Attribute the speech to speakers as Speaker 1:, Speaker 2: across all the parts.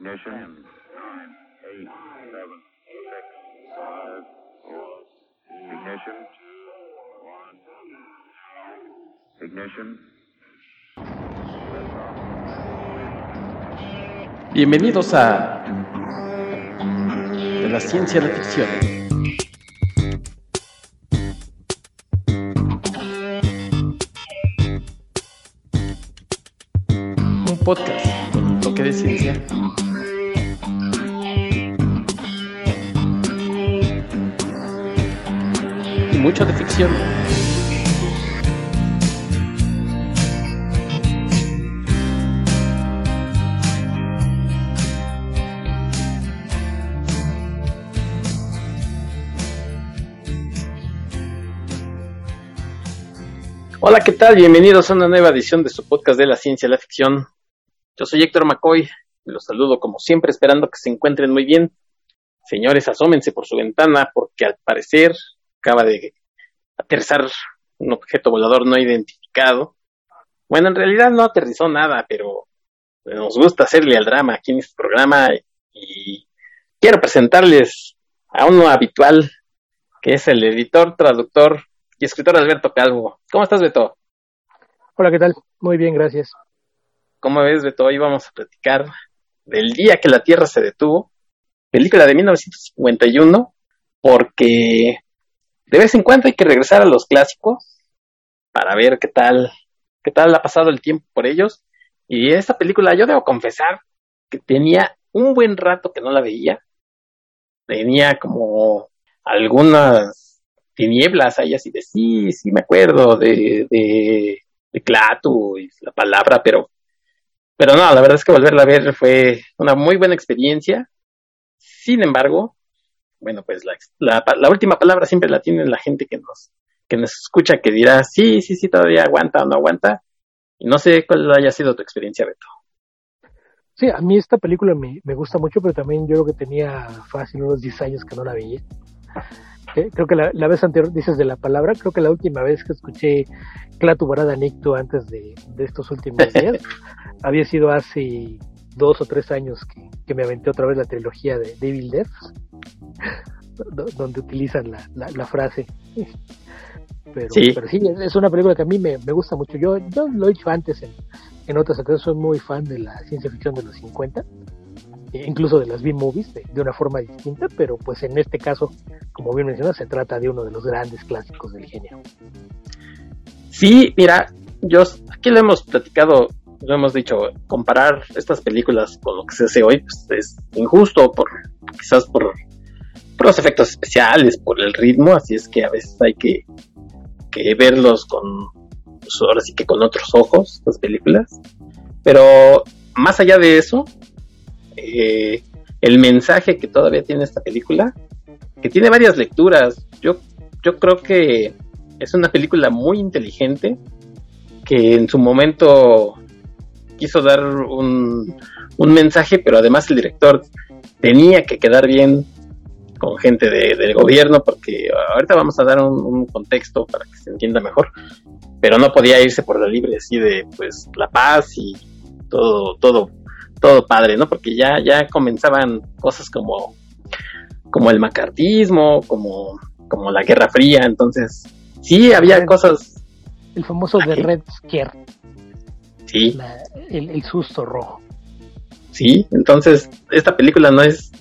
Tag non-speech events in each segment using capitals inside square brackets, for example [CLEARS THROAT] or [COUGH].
Speaker 1: Ignition. Ten, nine, eight, seven, six, five, four. Ignition. One. Ignition.
Speaker 2: Bienvenidos a De la ciencia a la ficción. Un podcast con un toque de ciencia. Mucho de ficción. Hola, ¿qué tal? Bienvenidos a una nueva edición de su podcast de la ciencia y la ficción. Yo soy Héctor McCoy los saludo como siempre esperando que se encuentren muy bien. Señores, asómense por su ventana porque al parecer acaba de aterrizar un objeto volador no identificado. Bueno, en realidad no aterrizó nada, pero nos gusta hacerle al drama aquí en este programa y quiero presentarles a uno habitual que es el editor, traductor y escritor Alberto Calvo. ¿Cómo estás, Beto?
Speaker 3: Hola, ¿qué tal? Muy bien, gracias.
Speaker 2: ¿Cómo ves, Beto? Hoy vamos a platicar del día que la Tierra se detuvo, película de 1951, porque de vez en cuando hay que regresar a los clásicos para ver qué tal, qué tal ha pasado el tiempo por ellos. Y esta película, yo debo confesar que tenía un buen rato que no la veía. Tenía como algunas tinieblas ahí así de sí, sí me acuerdo de, de, de Clatu y la palabra, pero, pero no, la verdad es que volverla a ver fue una muy buena experiencia. Sin embargo, bueno, pues la, la, la última palabra siempre la tiene la gente que nos, que nos escucha, que dirá, sí, sí, sí, todavía aguanta o no aguanta. Y no sé cuál haya sido tu experiencia, Beto.
Speaker 3: Sí, a mí esta película me, me gusta mucho, pero también yo creo que tenía fácil unos 10 años que no la veía. Creo que la, la, vez anterior, dices de la palabra, creo que la última vez que escuché Clatu Barada Nicto antes de, de, estos últimos [LAUGHS] días había sido hace dos o tres años que, que, me aventé otra vez la trilogía de Devil Death, [LAUGHS] donde utilizan la, la, la frase. Pero sí. pero sí, es una película que a mí me, me gusta mucho. Yo, yo lo he dicho antes en, en otras ocasiones, soy muy fan de la ciencia ficción de los 50 incluso de las B-movies de, de, una forma distinta, pero pues en este caso, como bien mencionas, se trata de uno de los grandes clásicos del género.
Speaker 2: Sí, mira, yo aquí lo hemos platicado, lo hemos dicho, comparar estas películas con lo que se hace hoy, pues es injusto por quizás por, por los efectos especiales, por el ritmo, así es que a veces hay que, que verlos con, pues ahora sí que con otros ojos, las películas. Pero más allá de eso, eh, el mensaje que todavía tiene esta película, que tiene varias lecturas. Yo, yo creo que es una película muy inteligente, que en su momento quiso dar un, un mensaje, pero además el director tenía que quedar bien con gente de, del gobierno, porque ahorita vamos a dar un, un, contexto para que se entienda mejor, pero no podía irse por la libre así de pues la paz y todo, todo todo padre, ¿no? Porque ya, ya comenzaban cosas como, como el macartismo, como, como la Guerra Fría, entonces sí había cosas.
Speaker 3: El famoso de Red Scare.
Speaker 2: Sí.
Speaker 3: La, el, el, susto rojo.
Speaker 2: Sí, entonces esta película no es,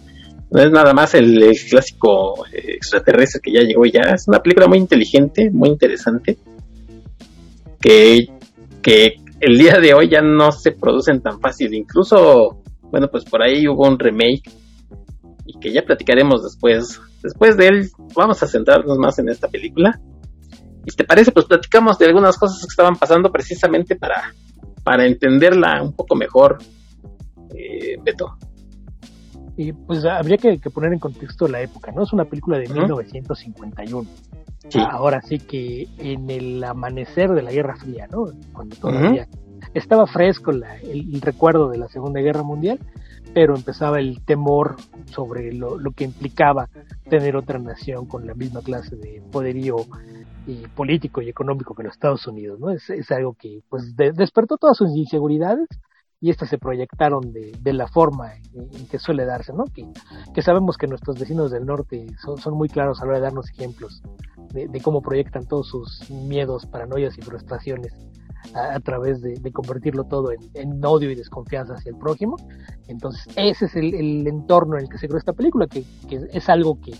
Speaker 2: no es nada más el, el clásico extraterrestre que ya llegó ya, es una película muy inteligente, muy interesante, que, que el día de hoy ya no se producen tan fácil. Incluso, bueno, pues por ahí hubo un remake y que ya platicaremos después. Después de él, vamos a centrarnos más en esta película. Y si te parece, pues platicamos de algunas cosas que estaban pasando precisamente para, para entenderla un poco mejor, eh, Beto.
Speaker 3: Y pues habría que, que, poner en contexto la época, ¿no? Es una película de uh -huh. 1951. Sí. Ahora sí que en el amanecer de la Guerra Fría, ¿no? Cuando todavía uh -huh. estaba fresco la, el, el, recuerdo de la Segunda Guerra Mundial, pero empezaba el temor sobre lo, lo, que implicaba tener otra nación con la misma clase de poderío y político y económico que los Estados Unidos, ¿no? Es, es algo que pues de, despertó todas sus inseguridades y estas se proyectaron de, de la forma en, que suele darse, ¿no? Que, que, sabemos que nuestros vecinos del norte son, son muy claros a la hora de darnos ejemplos de, de cómo proyectan todos sus miedos, paranoias y frustraciones a, través de, convertirlo todo en, odio y desconfianza hacia el prójimo. Entonces, ese es el, entorno en el que se creó esta película, que, es algo que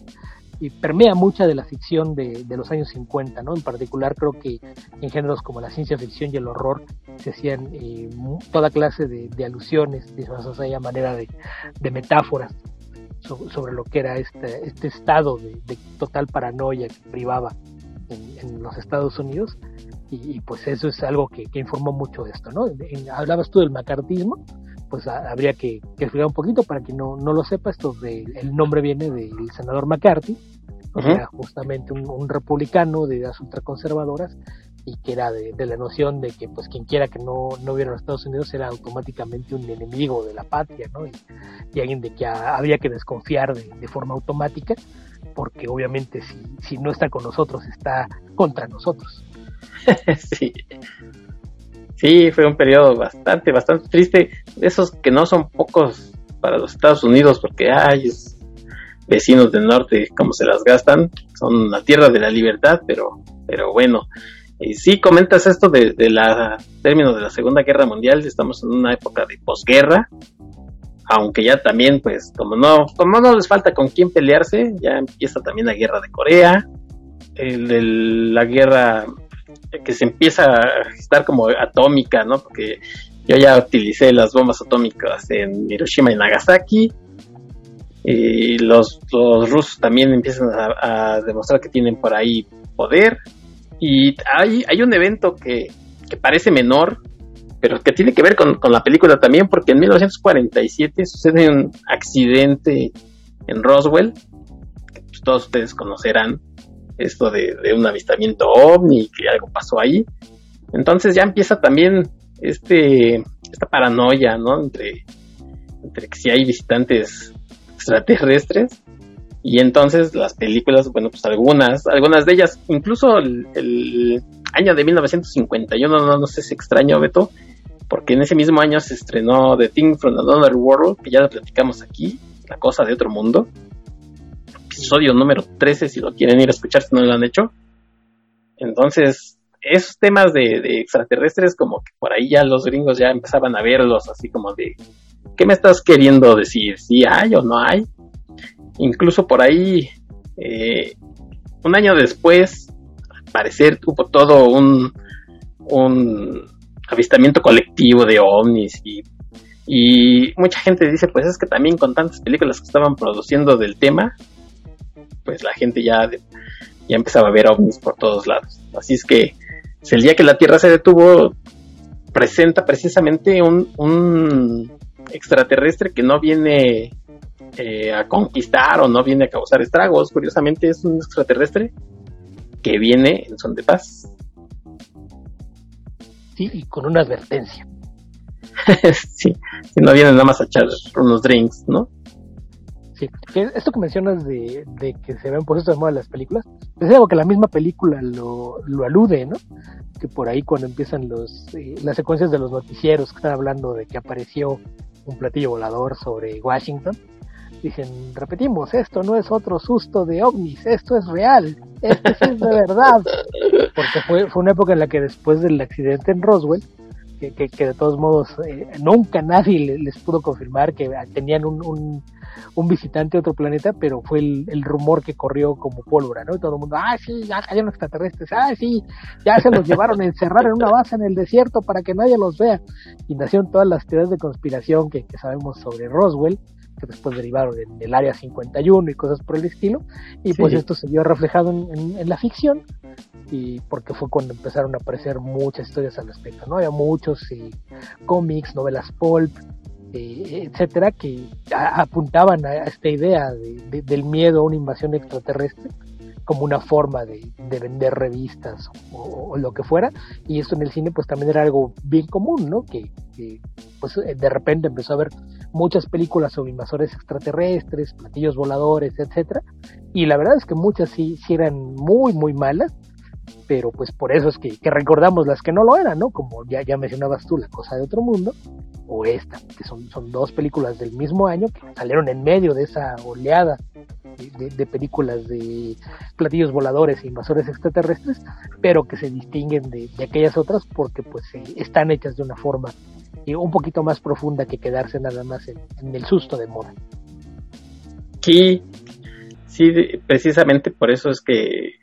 Speaker 3: permea mucha de la ficción de, los años 50, ¿no? En particular creo que en géneros como la ciencia ficción y el horror se hacían eh, toda clase de, alusiones, de esa manera de, metáforas sobre, lo que era este, este estado de, total paranoia que privaba en, los Estados Unidos y, pues eso es algo que, informó mucho de esto, ¿no? hablabas tú del macartismo, pues habría que, explicar un poquito para que no, no lo sepa, esto de, el nombre viene del senador McCarthy, que era justamente un, republicano de ideas ultraconservadoras y que era de, la noción de que pues quien quiera que no, no hubiera los Estados Unidos era automáticamente un enemigo de la patria, ¿no? Y, alguien de que había que desconfiar de, de forma automática, porque obviamente si, si no está con nosotros está contra nosotros. [LAUGHS]
Speaker 2: sí. Sí, fue un periodo bastante, bastante triste. Esos que no son pocos para los Estados Unidos, porque hay vecinos del norte, como se las gastan, son la tierra de la libertad, pero, pero bueno. Y sí, comentas esto de, de la término de la Segunda Guerra Mundial, estamos en una época de posguerra, aunque ya también, pues, como no, como no les falta con quién pelearse, ya empieza también la guerra de Corea, el, la guerra que se empieza a estar como atómica, ¿no? Porque yo ya utilicé las bombas atómicas en Hiroshima y Nagasaki. Y los, los rusos también empiezan a, demostrar que tienen por ahí poder. Y hay, hay un evento que, que parece menor, pero que tiene que ver con, la película también, porque en 1947 sucede un accidente en Roswell, que pues, todos ustedes conocerán, esto de, un avistamiento ovni, que algo pasó ahí. Entonces ya empieza también este esta paranoia, ¿no? Entre, entre que si hay visitantes extraterrestres y entonces las películas, bueno, pues algunas, algunas de ellas, incluso el, año de 1951, no, no sé si extraño, Beto, porque en ese mismo año se estrenó The Thing from Another World, que ya lo platicamos aquí, La Cosa de Otro Mundo, episodio número 13 si lo quieren ir a escuchar si no lo han hecho. Entonces, esos temas de, extraterrestres como que por ahí ya los gringos ya empezaban a verlos así como de, ¿qué me estás queriendo decir? ¿Si hay o no hay? Incluso por ahí, eh, un año después, al parecer hubo todo un, avistamiento colectivo de ovnis y mucha gente dice, pues es que también con tantas películas que estaban produciendo del tema, pues la gente ya, ya empezaba a ver ovnis por todos lados. Así es que el día que la Tierra se detuvo presenta precisamente un, extraterrestre que no viene eh, a conquistar o no viene a causar estragos. Curiosamente es un extraterrestre que viene en son de paz.
Speaker 3: Sí, y con una advertencia. [LAUGHS]
Speaker 2: sí, si no viene nada más a echar unos drinks, ¿no?
Speaker 3: Esto que mencionas de, que se ven puestos de moda las películas, es algo que la misma película lo, alude, ¿no? Que por ahí cuando empiezan los eh, las secuencias de los noticieros que están hablando de que apareció un platillo volador sobre Washington, dicen, repetimos, esto no es otro susto de ovnis, esto es real, esto sí es de verdad. [LAUGHS] Porque fue, fue una época en la que después del accidente en Roswell, que, que, de todos modos eh, nunca nadie les pudo confirmar que tenían un, un visitante de otro planeta, pero fue el, rumor que corrió como pólvora, ¿no? Y todo el mundo, ah, sí, ya cayeron extraterrestres, ah, sí, ya se los llevaron a encerrar en una base en el desierto para que nadie los vea. Y nacieron todas las teorías de conspiración que, sabemos sobre Roswell, que después derivaron en el Área 51 y cosas por el estilo, y pues esto se vio reflejado en, la ficción, y porque fue cuando empezaron a aparecer muchas historias al respecto, ¿no? Había muchos eh, cómics, novelas pulp, eh, etcétera, que apuntaban a esta idea del miedo a una invasión extraterrestre como una forma de, vender revistas o, lo que fuera, y esto en el cine pues también era algo bien común, ¿no? Que, pues de repente empezó a haber muchas películas sobre invasores extraterrestres, platillos voladores, etcétera, y la verdad es que muchas sí, sí eran muy, muy malas, pero pues por eso es que, recordamos las que no lo eran, ¿no? Como ya, ya mencionabas tú, La Cosa de Otro Mundo, o esta, que son, dos películas del mismo año que salieron en medio de esa oleada de, películas de platillos voladores e invasores extraterrestres, pero que se distinguen de, aquellas otras porque pues eh, están hechas de una forma eh, un poquito más profunda que quedarse nada más en, en el susto de moda.
Speaker 2: Sí, sí, precisamente por eso es que,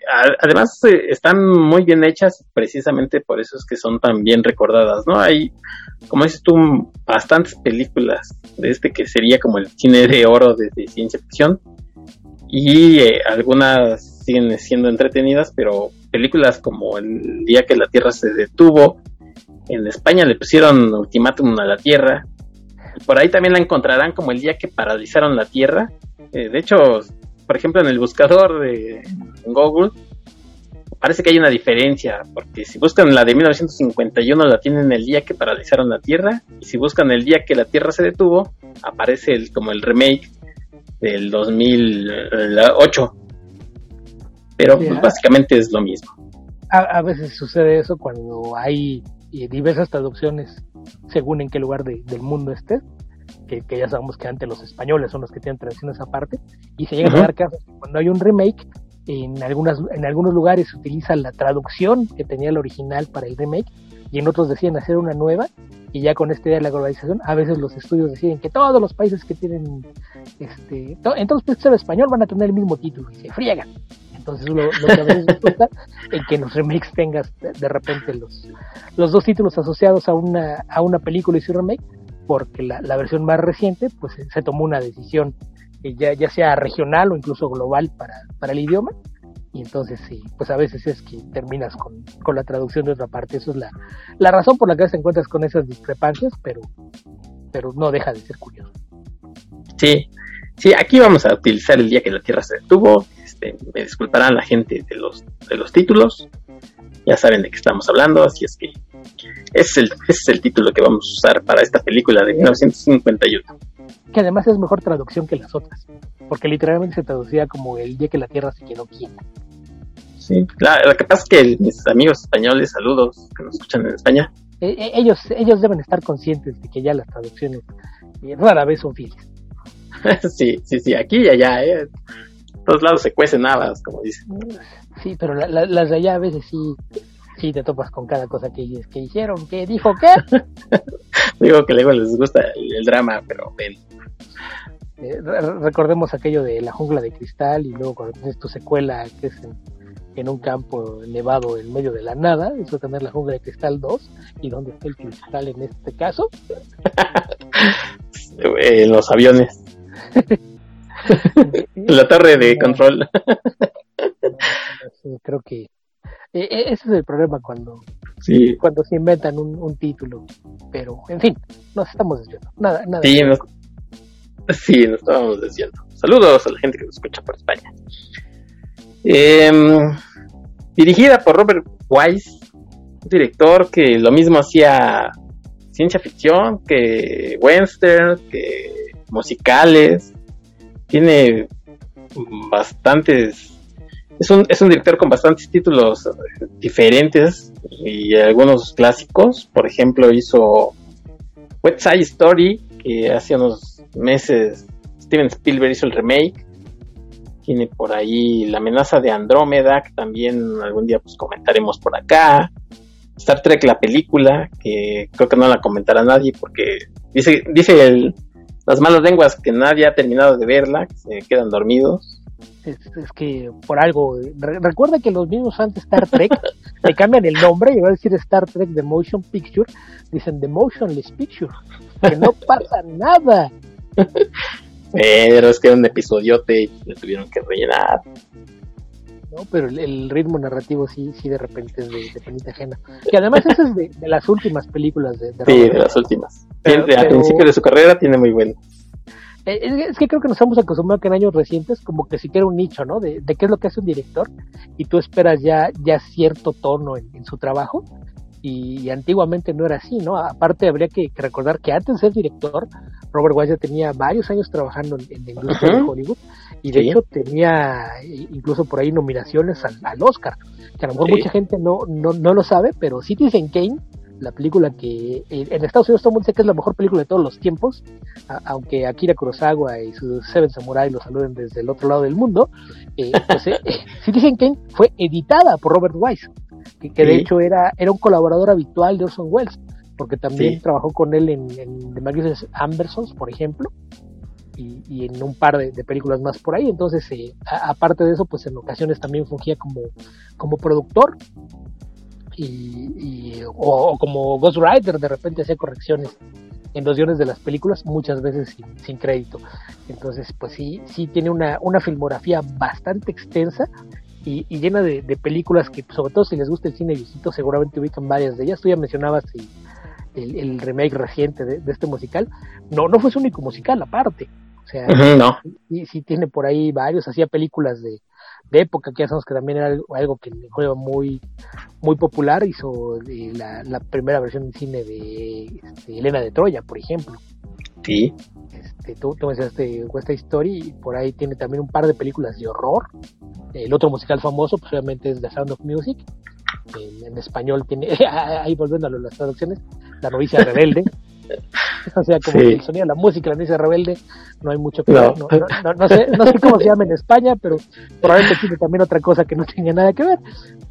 Speaker 2: además eh, están muy bien hechas, precisamente por eso es que son tan bien recordadas, ¿no? Hay, como dices tú, bastantes películas de este que sería como el cine de oro de, ciencia ficción y eh, algunas siguen siendo entretenidas, pero películas como El día que la Tierra se detuvo, en España le pusieron ultimátum a la Tierra, por ahí también la encontrarán como el día que paralizaron la Tierra. Eh, de hecho, por ejemplo, en el buscador de Google, parece que hay una diferencia, porque si buscan la de 1951 la tienen el día que paralizaron la Tierra, y si buscan el día que la Tierra se detuvo, aparece el, como el remake del 2008. Pero pues, básicamente es lo mismo.
Speaker 3: A, veces sucede eso cuando hay eh, diversas traducciones según en qué lugar del mundo estés que, ya sabemos que antes los españoles son los que tienen tradiciones aparte, y se llegan a dar casos cuando hay un remake, en, algunas, en algunos lugares se utiliza la traducción que tenía el original para el remake, y en otros deciden hacer una nueva, y ya con esta idea de la globalización, a veces los estudios deciden que todos los países que tienen, este, en todos los países español van a tener el mismo título, y se friegan. Entonces lo, que a veces resulta [LAUGHS] en que en los remakes tengas de, repente los, los dos títulos asociados a una, a una película y su remake, porque la, versión más reciente pues se tomó una decisión ya, ya sea regional o incluso global para, para el idioma. Y entonces sí, pues a veces es que terminas con, con la traducción de otra parte, eso es la, la razón por la que te encuentras con esas discrepancias, pero, pero no deja de ser curioso.
Speaker 2: Sí, sí, aquí vamos a utilizar el día que la Tierra se detuvo, este, me disculparán la gente de los, de los títulos, ya saben de qué estamos hablando, así es que es, el, es el título que vamos a usar para esta película de 1951.
Speaker 3: Que además es mejor traducción que las otras, porque literalmente se traducía como el día que la Tierra se quedó quieta.
Speaker 2: Sí, claro, lo que pasa es que mis amigos españoles, saludos, que nos escuchan en España.
Speaker 3: Eh, eh, ellos, ellos deben estar conscientes de que ya las traducciones eh, rara vez son fieles. [LAUGHS]
Speaker 2: sí, sí, sí, aquí y allá, ¿eh? todos lados se cuecen habas, como dicen.
Speaker 3: Sí, pero las de allá a veces sí sí te topas con cada cosa que, que hicieron, que dijo qué. [LAUGHS]
Speaker 2: Digo que luego les gusta el, drama, pero ven.
Speaker 3: Eh, recordemos aquello de la jungla de cristal y luego cuando tienes tu secuela que es en, un campo nevado en medio de la nada, eso tener la jungla de cristal 2 y dónde está el cristal en este caso. [LAUGHS]
Speaker 2: en los aviones. [LAUGHS] la torre de control.
Speaker 3: creo que ese es el problema cuando, sí. cuando se inventan un, título. Pero, en fin, nos estamos desviando. Nada, nada.
Speaker 2: Sí, nos, sí, nos estábamos desviando. Saludos a la gente que nos escucha por España. Em, dirigida por Robert Wise, un director que lo mismo hacía ciencia ficción, que western, que musicales. Tiene bastantes es un, es un director con bastantes títulos diferentes y algunos clásicos. Por ejemplo, hizo West Side Story, que hace unos meses Steven Spielberg hizo el remake. Tiene por ahí La amenaza de Andrómeda, que también algún día pues comentaremos por acá. Star Trek la película, que creo que no la comentará nadie porque dice, dice el, las malas lenguas que nadie ha terminado de verla, que se quedan dormidos
Speaker 3: es, que por algo, recuerda que los mismos fans de Star Trek [LAUGHS] le cambian el nombre y va a decir Star Trek The Motion Picture, dicen The Motionless Picture, que no [LAUGHS] pasa nada.
Speaker 2: Pero es que era un episodiote y le tuvieron que rellenar.
Speaker 3: No, pero el, ritmo narrativo sí, sí de repente es de, de ajena. Que además esa es de, las últimas películas de,
Speaker 2: Sí, de las últimas. al principio de su carrera tiene muy bueno.
Speaker 3: Eh, es, que creo que nos hemos acostumbrado que en años recientes como que siquiera un nicho, ¿no? De, qué es lo que hace un director y tú esperas ya, ya cierto tono en, su trabajo y, antiguamente no era así, ¿no? Aparte habría que, recordar que antes de ser director, Robert Wise ya tenía varios años trabajando en, la industria de Hollywood y de hecho tenía incluso por ahí nominaciones al, Oscar, que a lo mejor mucha gente no, no, no lo sabe, pero Citizen Kane la película que en Estados Unidos todo el mundo dice que es la mejor película de todos los tiempos, aunque Akira Kurosawa y sus Seven Samurai lo saluden desde el otro lado del mundo, eh, pues, eh, [LAUGHS] fue editada por Robert Wise, que, de hecho era, era un colaborador habitual de Orson Welles, porque también trabajó con él en, en The Magnificent Ambersons, por ejemplo, y, en un par de, películas más por ahí. Entonces, eh, aparte de eso, pues en ocasiones también fungía como, como productor y, o, como Ghost Rider de repente hacía correcciones en los guiones de las películas, muchas veces sin, crédito. Entonces, pues sí, sí tiene una, una filmografía bastante extensa y, llena de, películas que, sobre todo si les gusta el cine viejito, seguramente ubican varias de ellas. Tú ya mencionabas el, remake reciente de, este musical. No, no fue su único musical, aparte. O sea, no. sí, sí tiene por ahí varios. Hacía películas de, de época, que ya sabemos que también era algo, que fue muy, muy popular, hizo eh, la, primera versión de cine de este, Elena de Troya, por ejemplo.
Speaker 2: Sí.
Speaker 3: Este, tú, tú mencionaste esta historia y por ahí tiene también un par de películas de horror. El otro musical famoso, pues obviamente es The Sound of Music. En, español tiene, [LAUGHS] ahí volviendo a las traducciones, La novicia rebelde. [LAUGHS] [LAUGHS] o sea, como el sonido de la música, la novicia rebelde, no hay mucho que ver. No, sé, no sé cómo se llama en España, pero probablemente tiene también otra cosa que no tenga nada que ver.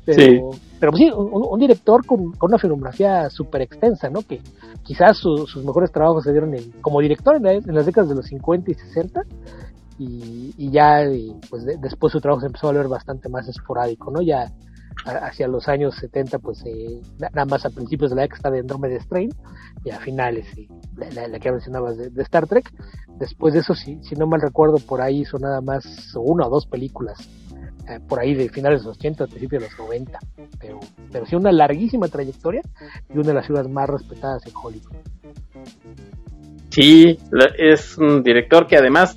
Speaker 3: Pero, pero pues sí, un, director con, una filmografía súper extensa, ¿no? Que quizás sus mejores trabajos se dieron como director en, las décadas de los 50 y 60. Y, y ya pues después su trabajo se empezó a ver bastante más esporádico, ¿no? Ya hacia los años 70, pues eh, nada más a principios de la década de Andromeda Strain y a finales, la, que mencionabas de, Star Trek. Después de eso, si, si no mal recuerdo, por ahí hizo nada más una o dos películas, eh, por ahí de finales de los 80, principios de los 90. Pero, pero sí una larguísima trayectoria y una de las ciudades más respetadas en Hollywood.
Speaker 2: Sí, es un director que además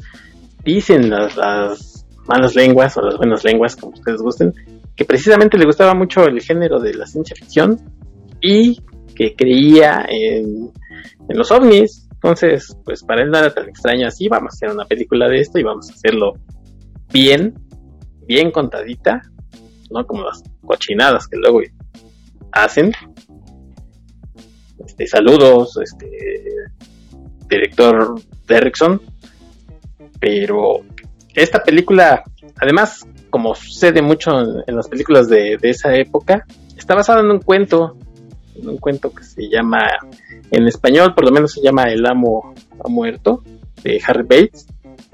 Speaker 2: dicen las, las malas lenguas o las buenas lenguas, como ustedes gusten, que precisamente le gustaba mucho el género de la ciencia ficción y que creía en, los ovnis. Entonces, pues para él era tan extraño así, vamos a hacer una película de esto y vamos a hacerlo bien, bien contadita, no como las cochinadas que luego hacen. Este, saludos, este director Derrickson. Pero esta película, además, como sucede mucho en, las películas de, esa época, está basada en un cuento, en un cuento que se llama, en español por lo menos se llama El amo ha muerto, de Harry Bates,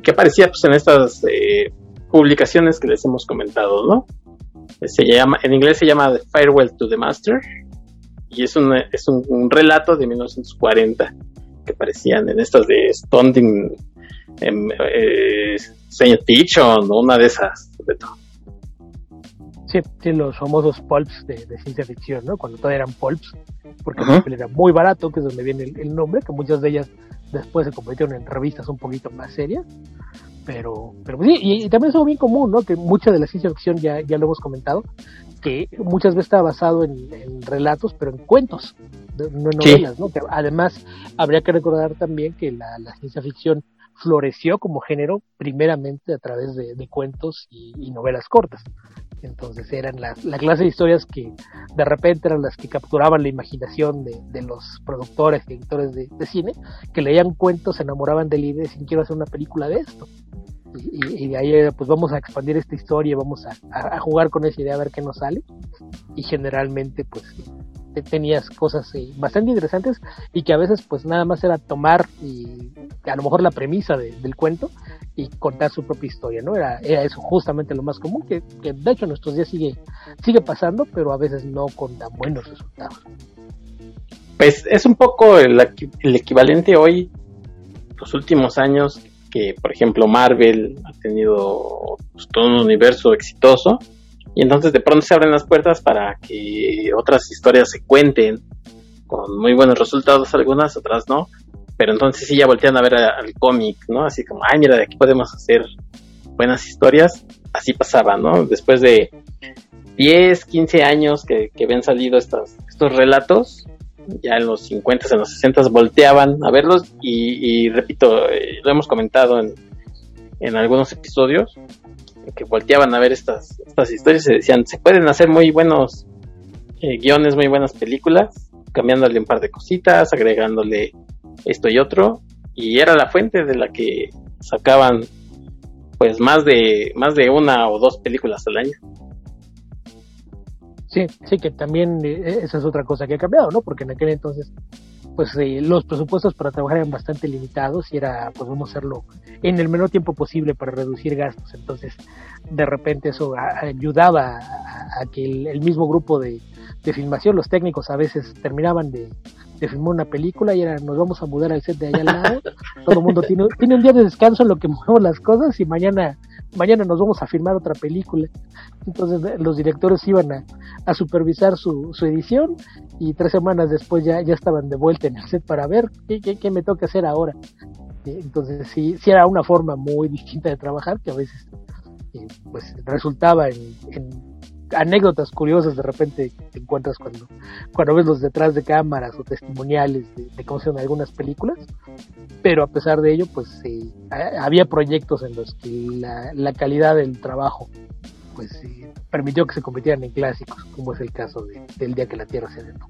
Speaker 2: que aparecía pues en estas eh, publicaciones que les hemos comentado, ¿no? Se llama, en inglés se llama The Farewell to the Master, y es un, es un, relato de 1940 que aparecían en estas de Stonting en, eh, Fiction o una de esas,
Speaker 3: Sí, sí, los famosos pulps de, ciencia ficción, ¿no? Cuando todavía eran pulps, porque era muy barato, que es donde viene el, nombre, que muchas de ellas después se convirtieron en revistas un poquito más serias. Pero, pero sí, y, también es algo bien común, ¿no? Que mucha de la ciencia ficción, ya, ya lo hemos comentado, que muchas veces está basado en, relatos, pero en cuentos, no en novelas, ¿no? Que además, habría que recordar también que la, la ciencia ficción floreció como género primeramente a través de, cuentos y, novelas cortas. Entonces eran la, clase de historias que de repente eran las que capturaban la imaginación de, los productores y editores de, cine, que leían cuentos, se enamoraban de la idea y decían quiero hacer una película de esto. Y, de ahí pues vamos a expandir esta historia, vamos a, a, jugar con esa idea a ver qué nos sale. Y generalmente pues tenías cosas eh, bastante interesantes y que a veces pues nada más era tomar y a lo mejor la premisa del cuento y contar su propia historia, ¿no? Era, era eso justamente lo más común, que, de hecho en nuestros días sigue, sigue pasando, pero a veces no con tan buenos resultados.
Speaker 2: Pues es un poco el, el equivalente hoy, los últimos años, que por ejemplo Marvel ha tenido pues, todo un universo exitoso y entonces de pronto se abren las puertas para que otras historias se cuenten con muy buenos resultados, algunas, otras no. Pero entonces sí ya voltean a ver al cómic, ¿no? Así como, ay, mira, de aquí podemos hacer buenas historias. Así pasaba, ¿no? Después de 10, 15 años que, que habían salido estos, estos relatos, ya en los 50, en los 60 volteaban a verlos y, repito, eh, lo hemos comentado en, en algunos episodios que volteaban a ver estas, estas historias y decían, se pueden hacer muy buenos eh, guiones, muy buenas películas, cambiándole un par de cositas, agregándole esto y otro, y era la fuente de la que sacaban pues más de más de una o dos películas al año.
Speaker 3: Sí, sí que también eh, esa es otra cosa que ha cambiado, ¿no? Porque en aquel entonces pues eh, los presupuestos para trabajar eran bastante limitados y era pues vamos a hacerlo en el menor tiempo posible para reducir gastos. Entonces de repente eso ayudaba a, que el, mismo grupo de, de, filmación los técnicos a veces terminaban de, de, filmar una película y era nos vamos a mudar al set de allá al lado. Todo el mundo tiene, tiene un día de descanso en lo que [LAUGHS] movemos las cosas y mañana mañana nos vamos a filmar otra película. Entonces eh, los directores iban a, supervisar su, edición y tres semanas después ya, ya estaban de vuelta en el set para ver qué, qué, me toca hacer ahora. Entonces sí, sí era una forma muy distinta de trabajar que a veces eh, pues resultaba en anécdotas curiosas de repente te encuentras cuando, cuando ves los detrás de cámaras o testimoniales de, cómo se algunas películas, pero a pesar de ello, pues eh, había proyectos en los que la, calidad del trabajo pues eh, permitió que se convirtieran en clásicos, como es el caso del día que la Tierra se detuvo.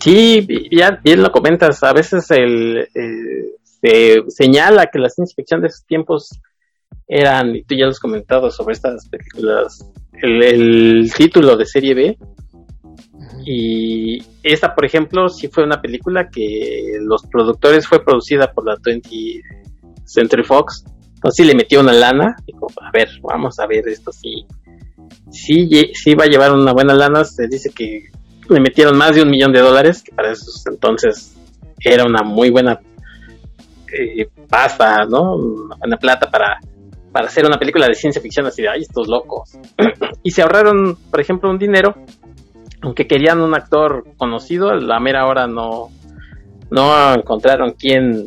Speaker 2: Sí, ya bien lo comentas, a veces eh, se señala que la ciencia ficción de esos tiempos eran, y tú ya lo has comentado sobre estas películas, el, título de serie B. Y esta, por ejemplo, sí fue una película que los productores fue producida por la 20th Century Fox. Entonces sí le metió una lana. Dijo, a ver, vamos a ver esto sí. Sí, sí va a llevar una buena lana. Se dice que le metieron más de un millón de dólares, que para esos entonces era una muy buena eh, pasta, ¿no? Una buena plata para para hacer una película de ciencia ficción así de, ay, estos locos. [CLEARS THROAT] y se ahorraron, por ejemplo, un dinero, aunque querían un actor conocido, a la mera hora no, no encontraron quién,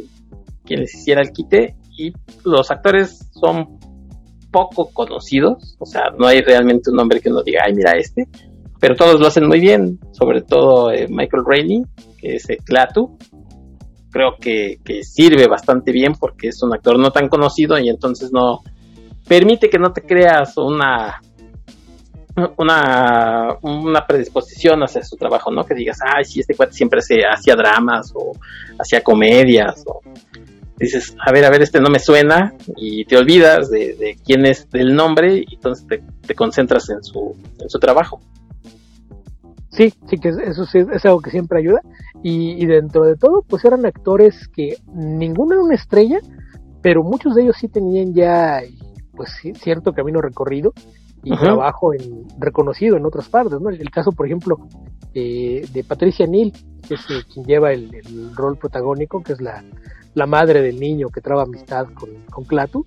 Speaker 2: quién les hiciera el quite y los actores son poco conocidos, o sea, no hay realmente un nombre que uno diga, ay, mira este, pero todos lo hacen muy bien, sobre todo eh, Michael Rainey, que es Clatu, creo que, que, sirve bastante bien porque es un actor no tan conocido y entonces no, permite que no te creas una una, una predisposición hacia su trabajo, ¿no? Que digas, ay, sí, este cuate siempre hacía dramas o hacía comedias o dices, a ver, a ver, este no me suena y te olvidas de, quién es del nombre y entonces te, concentras en su, en su trabajo.
Speaker 3: Sí, sí, que eso sí, es algo que siempre ayuda y, y dentro de todo, pues eran actores que ninguno era una estrella, pero muchos de ellos sí tenían ya pues cierto camino recorrido y trabajo en, reconocido en otras partes, ¿no? El caso, por ejemplo, eh, de Patricia Neal, que es eh, quien lleva el, rol protagónico, que es la, la madre del niño que traba amistad con, con Clatu,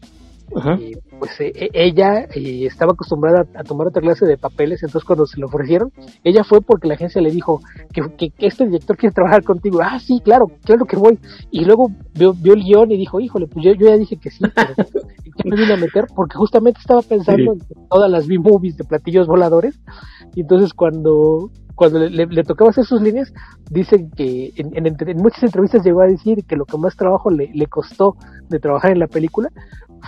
Speaker 3: pues eh, e, ella eh, estaba acostumbrada a tomar otra clase de papeles, entonces cuando se le ofrecieron, ella fue porque la agencia le dijo que, que, este director quiere trabajar contigo. Ah, sí, claro, lo que voy. Y luego vio, vio el guion y dijo, híjole, pues yo, yo ya dije que sí, pero [LAUGHS] ¿qué me vine a meter? Porque justamente estaba pensando en todas las B-movies de platillos voladores. Y entonces cuando cuando le, tocaba hacer sus líneas, dicen que en, en, muchas entrevistas llegó a decir que lo que más trabajo le, le, costó de trabajar en la película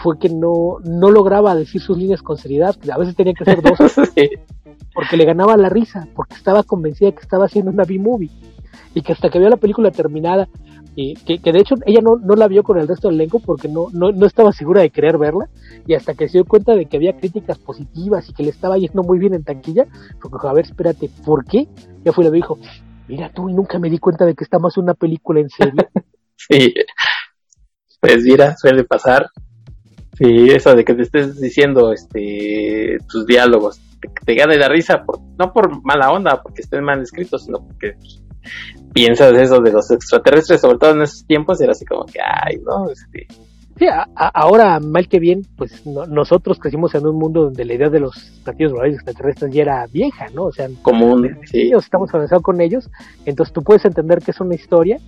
Speaker 3: fue que no, no lograba decir sus líneas con seriedad, que a veces tenía que hacer dos, [LAUGHS] porque le ganaba la risa, porque estaba convencida de que estaba haciendo una B-movie, y que hasta que vio la película terminada, y que, que, de hecho ella no, no la vio con el resto del elenco porque no, no, no estaba segura de querer verla, y hasta que se dio cuenta de que había críticas positivas y que le estaba yendo muy bien en taquilla, dijo, a ver, espérate, ¿por qué? Ya fue y le dijo, mira tú, y nunca me di cuenta de que estamos en una película en serio. [LAUGHS]
Speaker 2: sí, pues mira, suele pasar, Sí, eso de que te estés diciendo este tus diálogos, te, te gane la risa, por, no por mala onda, porque estén mal escritos, sino porque pues, piensas eso de los extraterrestres, sobre todo en esos tiempos, era así como que, ay, no, este...
Speaker 3: Sí, ahora, mal que bien, pues nosotros crecimos en un mundo donde la idea de los platillos voladores extraterrestres ya era vieja, ¿no? O sea,
Speaker 2: común, sí.
Speaker 3: estamos avanzados con ellos, entonces tú puedes entender que es una historia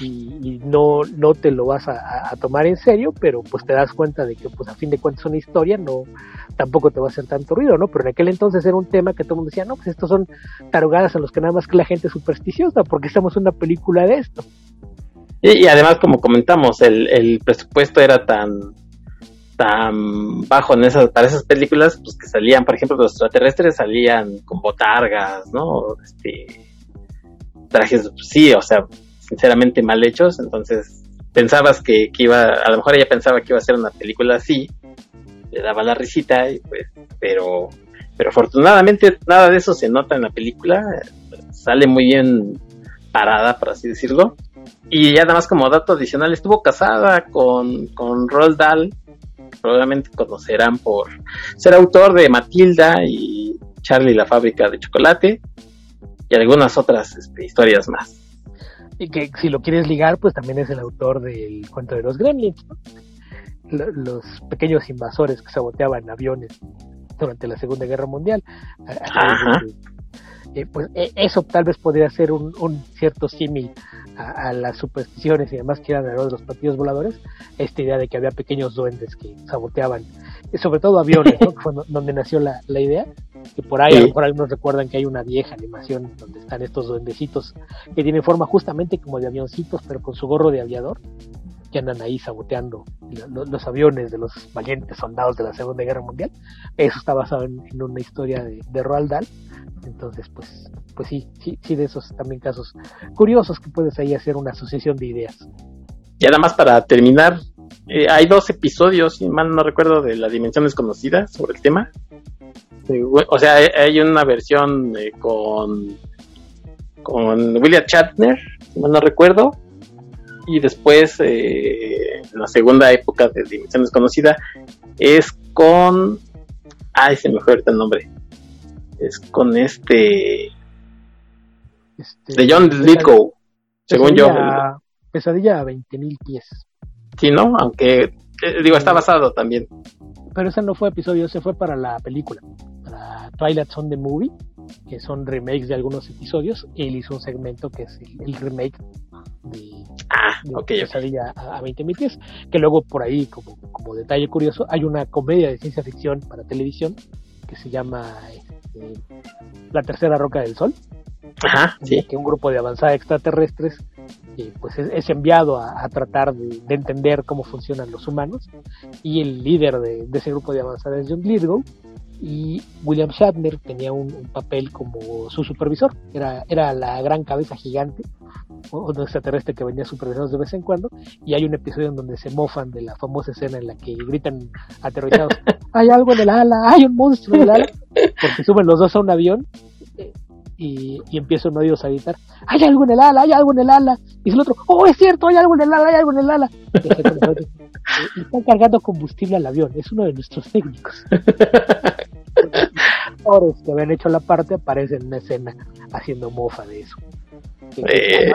Speaker 3: y, no, no te lo vas a, tomar en serio, pero pues te das cuenta de que pues a fin de cuentas una historia no tampoco te va a hacer tanto ruido, ¿no? Pero en aquel entonces era un tema que todo el mundo decía, no, pues estos son tarugadas en los que nada más que la gente es supersticiosa, porque estamos en una película de esto.
Speaker 2: Y, además, como comentamos, el, el presupuesto era tan tan bajo en esas, para esas películas, pues que salían, por ejemplo, los extraterrestres salían con botargas, ¿no? Este, trajes, sí, o sea, sinceramente mal hechos, entonces pensabas que, que, iba, a lo mejor ella pensaba que iba a ser una película así, le daba la risita, y pues, pero, pero afortunadamente nada de eso se nota en la película, sale muy bien parada, por así decirlo, y ya nada más como dato adicional, estuvo casada con, con Roald Dahl, probablemente conocerán por ser autor de Matilda y Charlie la fábrica de chocolate y algunas otras este, historias más.
Speaker 3: Y que si lo quieres ligar, pues también es el autor del cuento de los gremlins, los pequeños invasores que saboteaban aviones durante la Segunda Guerra Mundial. Eh, pues e, eso tal vez podría ser un, cierto símil a, las supersticiones y demás que eran de los partidos voladores, esta idea de que había pequeños duendes que saboteaban, eh, sobre todo aviones, ¿no? [LAUGHS] fue donde nació la, la idea, que por ahí a lo mejor algunos recuerdan que hay una vieja animación donde están estos duendecitos que tienen forma justamente como de avioncitos, pero con su gorro de aviador, que andan ahí saboteando los, aviones de los valientes soldados de la Segunda Guerra Mundial. Eso está basado en, una historia de, de Roald Dahl. Entonces, pues, pues sí, sí, sí, de esos también casos curiosos que puedes ahí hacer una asociación de ideas.
Speaker 2: Y nada más para terminar, eh, hay dos episodios, si mal no recuerdo, de La Dimensión Desconocida sobre el tema. Eh, o sea, hay una versión eh, con, con William Shatner, si mal no recuerdo, y después eh, la segunda época de Dimensión Desconocida es con ay se me fue ahorita el nombre es con este, este de John Lithgow según yo.
Speaker 3: Pesadilla a 20.000 pies.
Speaker 2: Sí no aunque eh, digo está basado también.
Speaker 3: Pero ese no fue episodio ese fue para la película Twilight Zone the Movie que son remakes de algunos episodios él hizo un segmento que es el remake de,
Speaker 2: ah,
Speaker 3: a, 20 mil pies, que luego por ahí, como, como detalle curioso, hay una comedia de ciencia ficción para televisión que se llama este, La Tercera Roca del Sol,
Speaker 2: Ajá,
Speaker 3: que un grupo de avanzada extraterrestres eh, pues es, enviado a, tratar de, entender cómo funcionan los humanos. Y el líder de, ese grupo de avanzada es John Lithgow y William Shatner tenía un, papel como su supervisor, era, era la gran cabeza gigante, un extraterrestre que venía a supervisarlos de vez en cuando, y hay un episodio en donde se mofan de la famosa escena en la que gritan aterrorizados, [LAUGHS] hay algo en el ala, hay un monstruo en el ala, porque suben los dos a un avión y, y empieza uno de ellos a gritar, hay algo en el ala, hay algo en el ala, y el otro, oh, es cierto, hay algo en el ala, hay algo en el ala. [LAUGHS] Están cargando combustible al avión, es uno de nuestros técnicos. [LAUGHS] Los que habían hecho la parte aparecen en una escena haciendo mofa de eso. Eh.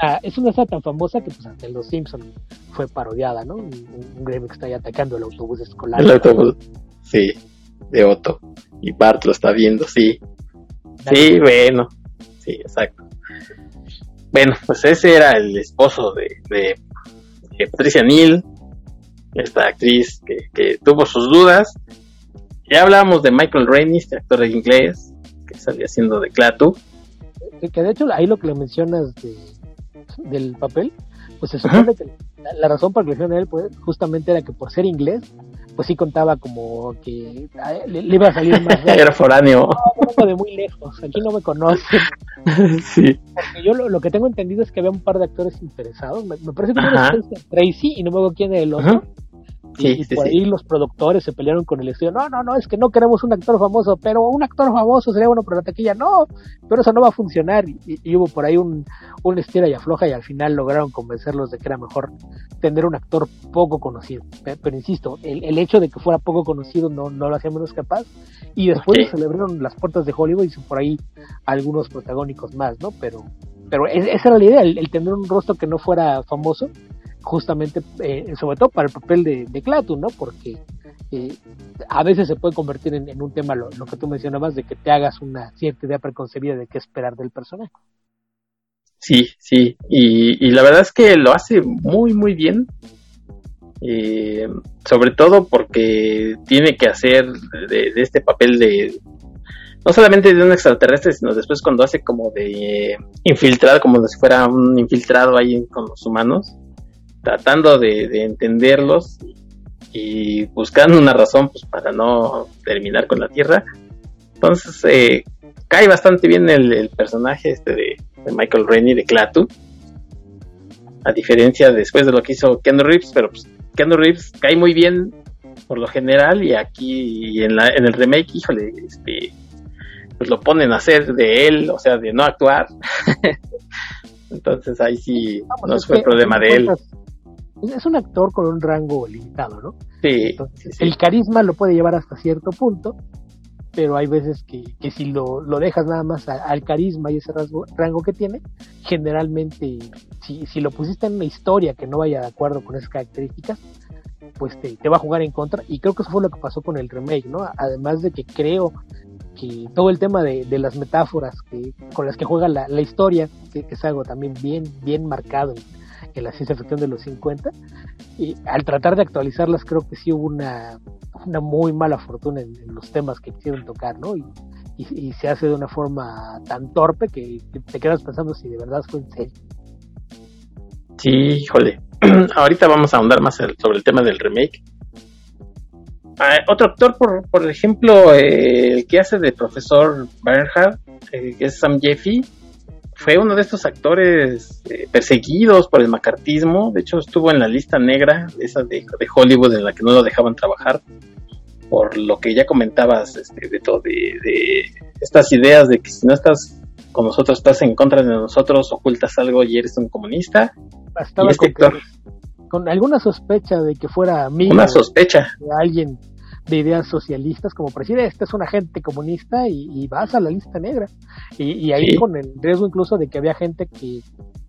Speaker 3: Ah, es una escena tan famosa que pues ante los Simpsons fue parodiada, ¿no? Un, un que está ahí atacando el autobús escolar.
Speaker 2: El autobús, sí, de Otto. Y Bart lo está viendo, sí. Sí, bueno, sí, exacto. Bueno, pues ese era el esposo de, de, Patricia Neal, esta actriz que, tuvo sus dudas. Ya hablábamos de Michael Rainey, este actor de inglés, que salía haciendo de Clatu.
Speaker 3: Que de hecho ahí lo que le mencionas de, del papel, pues se supone que la, razón por la que le él pues, justamente era que por ser inglés pues sí contaba como que le, iba a salir más. [LAUGHS]
Speaker 2: Era foráneo.
Speaker 3: No, de muy lejos, aquí no me conocen. [LAUGHS]
Speaker 2: sí.
Speaker 3: Porque yo lo, que tengo entendido es que había un par de actores interesados. Me, parece que uno es Tracy y no me acuerdo quién es el otro y, por ahí los productores se pelearon con el estudio. No, no, no, es que no queremos un actor famoso, pero un actor famoso sería bueno para la taquilla. No, pero eso no va a funcionar. Y, hubo por ahí un, un, estira y afloja y al final lograron convencerlos de que era mejor tener un actor poco conocido. Pero, insisto, el, el, hecho de que fuera poco conocido no, no lo hacía menos capaz. Y después celebraron las puertas de Hollywood y por ahí algunos protagónicos más, ¿no? Pero, pero esa era la idea, el tener un rostro que no fuera famoso justamente, eh, sobre todo para el papel de, de ¿no? Porque eh, a veces se puede convertir en, un tema, lo, que tú mencionabas, de que te hagas una cierta idea preconcebida de qué esperar del personaje.
Speaker 2: Sí, sí, y, la verdad es que lo hace muy, muy bien. Eh, sobre todo porque tiene que hacer de, este papel de no solamente de un extraterrestre, sino después cuando hace como de infiltrar, como si fuera un infiltrado ahí con los humanos, tratando de, entenderlos y buscando una razón pues, para no terminar con la Tierra. Entonces eh, cae bastante bien el, personaje este de, Michael Rennie de Klaatu. A diferencia después de lo que hizo Ken Reeves, pero pues Ken Reeves cae muy bien por lo general y aquí en, la, en el remake, híjole, este, pues lo ponen a hacer de él, o sea, de no actuar. [LAUGHS] Entonces ahí sí no fue problema de él.
Speaker 3: Es un actor con un rango limitado, ¿no?
Speaker 2: Sí,
Speaker 3: El carisma lo puede llevar hasta cierto punto, pero hay veces que, que si lo, lo, dejas nada más al carisma y ese rango que tiene, generalmente, si, si lo pusiste en una historia que no vaya de acuerdo con esas características, pues te, te, va a jugar en contra. Y creo que eso fue lo que pasó con el remake, ¿no? Además de que creo que todo el tema de, de las metáforas que, con las que juega la, la historia, que, es algo también bien, bien marcado en, la ciencia ficción de los 50, y al tratar de actualizarlas creo que sí hubo una, una muy mala fortuna en, los temas que quisieron tocar, ¿no? Y, y, se hace de una forma tan torpe que, te quedas pensando si de verdad fue en serio.
Speaker 2: Sí, híjole. [CLEARS THROAT] Ahorita vamos a ahondar más sobre el tema del remake Ah, otro actor, por, por ejemplo, eh, el que hace de profesor Bernhard, eh, que es Sam Jeffy, fue uno de estos actores eh, perseguidos por el macartismo. De hecho, estuvo en la lista negra, esa de, de, Hollywood, en la que no lo dejaban trabajar, por lo que ya comentabas, este, de todo, de, estas ideas de que si no estás con nosotros, estás en contra de nosotros, ocultas algo y eres un comunista.
Speaker 3: y este actor, con alguna sospecha de que fuera amigo
Speaker 2: una sospecha
Speaker 3: de alguien de ideas socialistas como presidente, este es un agente comunista y, vas a la lista negra. Y, ahí con el riesgo incluso de que había gente que,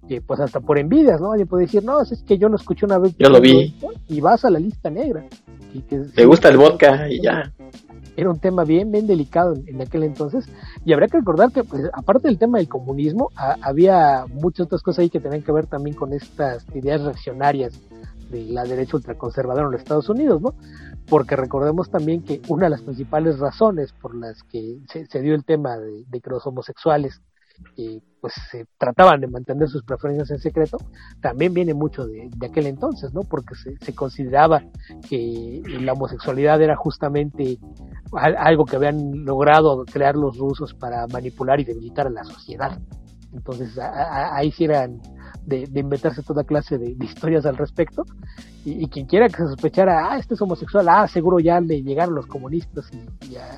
Speaker 3: que pues hasta por envidias, ¿no? Alguien puede decir, no, es que yo lo escuché una vez.
Speaker 2: Yo lo vi.
Speaker 3: Y vas a la lista negra.
Speaker 2: Y que, Te gusta el vodka y ya.
Speaker 3: Era un tema bien, bien delicado en, aquel entonces. Y habría que recordar que, pues, aparte del tema del comunismo, había muchas otras cosas ahí que tenían que ver también con estas ideas reaccionarias de la derecha ultraconservadora en los Estados Unidos, ¿no? Porque recordemos también que una de las principales razones por las que se, dio el tema de, que los homosexuales eh, pues se trataban de mantener sus preferencias en secreto, también viene mucho de, aquel entonces, ¿no? Porque se, se, consideraba que la homosexualidad era justamente algo que habían logrado crear los rusos para manipular y debilitar a la sociedad. Entonces ahí sí eran de, inventarse toda clase de, historias al respecto. Y, quien quiera que se sospechara, ah, este es homosexual, ah, seguro ya le llegaron los comunistas y ya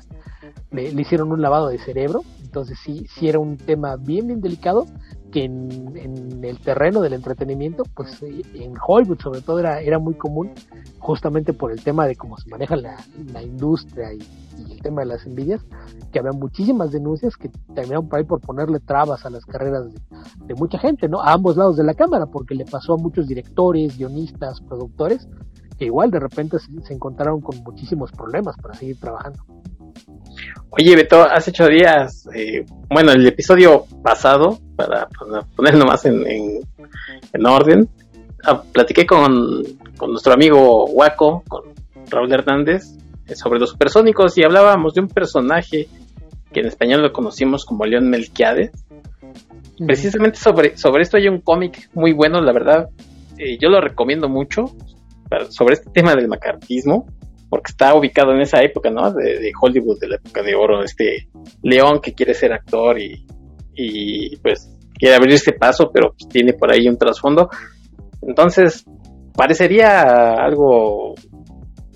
Speaker 3: le, hicieron un lavado de cerebro. Entonces sí, sí era un tema bien, bien delicado que en, el terreno del entretenimiento, pues en Hollywood sobre todo era, era muy común, justamente por el tema de cómo se maneja la, industria y, el tema de las envidias, que había muchísimas denuncias que terminaron por ahí por ponerle trabas a las carreras de, mucha gente, ¿no? A ambos lados de la cámara, porque le pasó a muchos directores, guionistas, productores, que igual de repente se encontraron con muchísimos problemas para seguir trabajando.
Speaker 2: Oye, Beto, hace ocho días, eh, bueno, el episodio pasado, para, ponerlo más en, en, orden, ah, platiqué con, nuestro amigo Waco, con Raúl Hernández, eh, sobre los supersónicos y hablábamos de un personaje que en español lo conocimos como León Melquiades. Precisamente sobre, sobre esto hay un cómic muy bueno, la verdad, eh, yo lo recomiendo mucho, sobre este tema del macartismo porque está ubicado en esa época, ¿no? De, Hollywood, de la época de oro, este León que quiere ser actor y, y pues quiere abrir este paso, pero pues, tiene por ahí un trasfondo. Entonces, parecería algo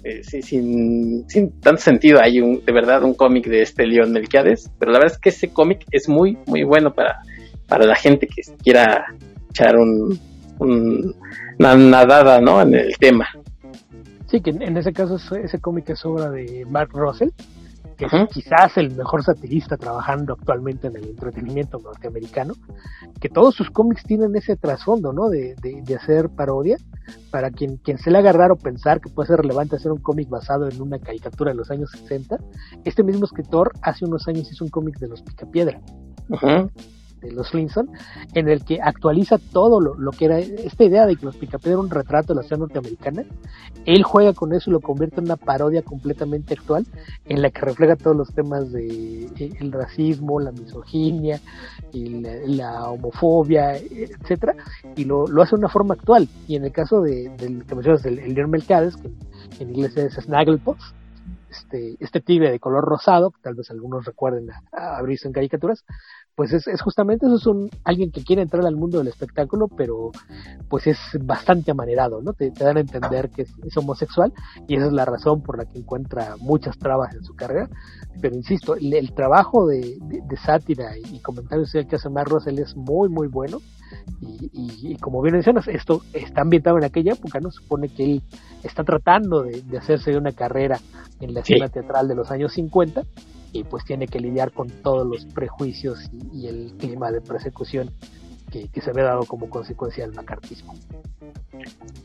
Speaker 2: eh, sin, sin, tanto sentido. Hay un, de verdad un cómic de este León Melquiades, pero la verdad es que ese cómic es muy, muy bueno para, para la gente que quiera echar un, una nadada, ¿no? En el tema.
Speaker 3: Sí, que en ese caso ese cómic es obra de Mark Russell, que es quizás el mejor satirista trabajando actualmente en el entretenimiento norteamericano, que todos sus cómics tienen ese trasfondo, ¿no? De, de, hacer parodia, para quien, quien se le haga raro pensar que puede ser relevante hacer un cómic basado en una caricatura de los años 60, este mismo escritor hace unos años hizo un cómic de los Picapiedra. Ajá de los Flintstones, en el que actualiza todo lo, que era esta idea de que los Picapiedra era un retrato de la ciudad norteamericana. Él juega con eso y lo convierte en una parodia completamente actual, en la que refleja todos los temas de eh, el racismo, la misoginia, y la, homofobia, etcétera, y lo, hace de una forma actual. Y en el caso de, del que mencionas, el, el Leon Melcades, que en inglés es Snagglepuff, este, este tigre de color rosado, que tal vez algunos recuerden haber visto en caricaturas, pues es, es, justamente eso es un alguien que quiere entrar al mundo del espectáculo pero pues es bastante amanerado no te, dan a entender que es, homosexual y esa es la razón por la que encuentra muchas trabas en su carrera. Pero insisto el, trabajo de, de, sátira y, comentarios que hace Mark Russell es muy muy bueno. Y, y, como bien mencionas esto está ambientado en aquella época no supone que él está tratando de, hacerse de una carrera en la escena teatral de los años 50 y pues tiene que lidiar con todos los prejuicios y, el clima de persecución que, se ve dado como consecuencia del macartismo.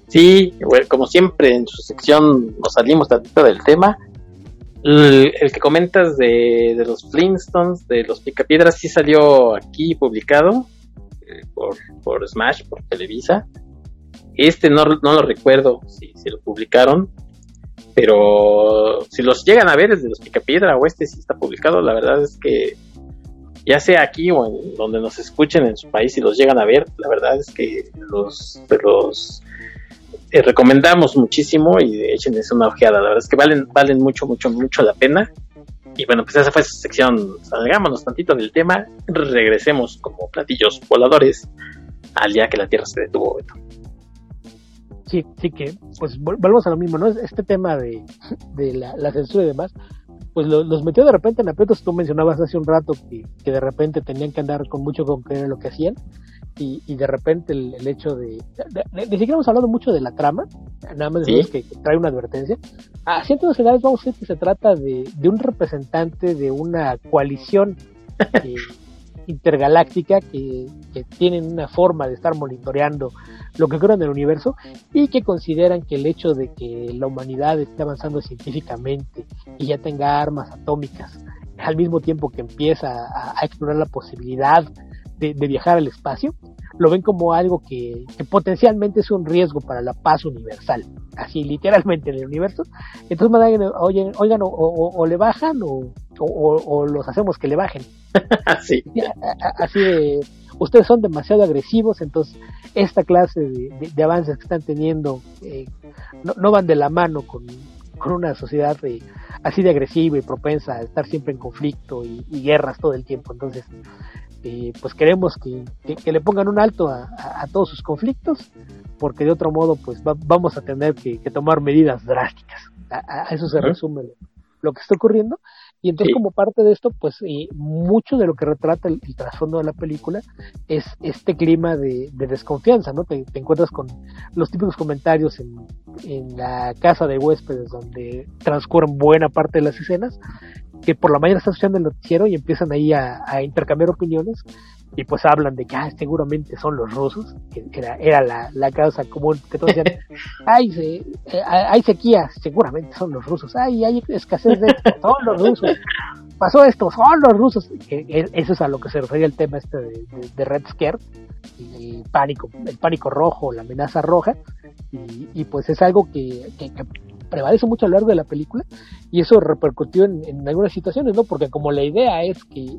Speaker 2: Sí, como siempre en su sección nos salimos tantito del tema. El, que comentas de, los Flintstones, de los Picapiedras, sí salió aquí publicado eh, por, por Smash, por Televisa. Este no, no lo recuerdo si lo publicaron, pero si los llegan a ver desde los Picapiedra o este si está publicado, la verdad es que ya sea aquí o en donde nos escuchen en su país y los llegan a ver, la verdad es que los, los eh, recomendamos muchísimo y échenles una ojeada, la verdad es que valen, valen mucho, mucho, mucho la pena. Y bueno, pues esa fue su sección, salgámonos tantito del tema, regresemos como platillos voladores al día que la Tierra se detuvo.
Speaker 3: Sí, sí que, pues volvemos a lo mismo, ¿no? Este tema de, de la, censura y demás, pues los metió de repente en aprietos. Tú mencionabas hace un rato que, que de repente tenían que andar con mucho con creer en lo que hacían. Y, y de repente el, el hecho de, Ni siquiera hemos hablado mucho de la trama, nada más ¿Sí? que, trae una advertencia. A cientos de vamos a decir que se trata de, de un representante de una coalición eh, intergaláctica que, tienen una forma de estar monitoreando lo que ocurre en el universo y que consideran que el hecho de que la humanidad esté avanzando científicamente y ya tenga armas atómicas al mismo tiempo que empieza a, explorar la posibilidad de, viajar al espacio, lo ven como algo que, potencialmente es un riesgo para la paz universal, así literalmente en el universo. Entonces, oigan, oigan o, le bajan o, los hacemos que le bajen. [LAUGHS]
Speaker 2: así.
Speaker 3: Así de, ustedes son demasiado agresivos, entonces esta clase de, avances que están teniendo eh, no, van de la mano con, una sociedad así de agresiva y propensa a estar siempre en conflicto y, guerras todo el tiempo. Entonces, eh, pues queremos que, le pongan un alto a, todos sus conflictos, porque de otro modo, pues vamos a tener que, tomar medidas drásticas. A, eso se resume lo que está ocurriendo y entonces como parte de esto, pues eh, mucho de lo que retrata el, trasfondo de la película es este clima de, desconfianza, ¿no? Te, encuentras con los típicos comentarios en, en la casa de huéspedes donde transcurren buena parte de las escenas, que por la mañana están escuchando el noticiero y empiezan ahí a, a intercambiar opiniones y pues hablan de que ah, seguramente son los rusos, que era, era la, la causa común, que todos decían, [LAUGHS] ay, se, eh, hay sequía, seguramente son los rusos, ay, hay escasez de esto, son los rusos, pasó esto, son los rusos, que, eso es a lo que se refería el tema este de, de, Red Scare, el pánico, el pánico rojo, la amenaza roja, y, y pues es algo que, que, que prevalece mucho a lo largo de la película y eso repercutió en, algunas situaciones, ¿no? Porque como la idea es que,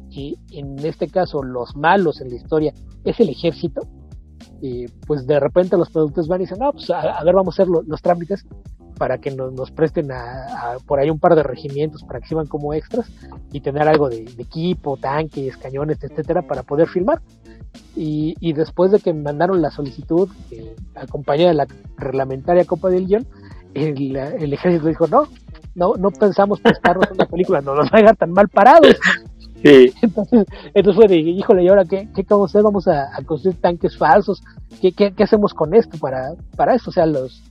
Speaker 3: en este caso los malos en la historia es el ejército, eh, pues de repente los productores van y dicen, no, pues a, ver, vamos a hacer los trámites para que nos, presten a, por ahí un par de regimientos para que sirvan como extras y tener algo de, equipo, tanques, cañones, etcétera, para poder filmar. Y, y después de que mandaron la solicitud, eh, acompañada de la reglamentaria Copa del Guión, el, ejército dijo, no, no, no pensamos prestarnos una película, no nos dejar tan mal parados.
Speaker 2: Sí.
Speaker 3: Entonces, entonces fue de, híjole, ¿y ahora qué, qué vamos a hacer? ¿Vamos a, construir tanques falsos? ¿Qué, qué, qué hacemos con esto para, para esto? O sea, los,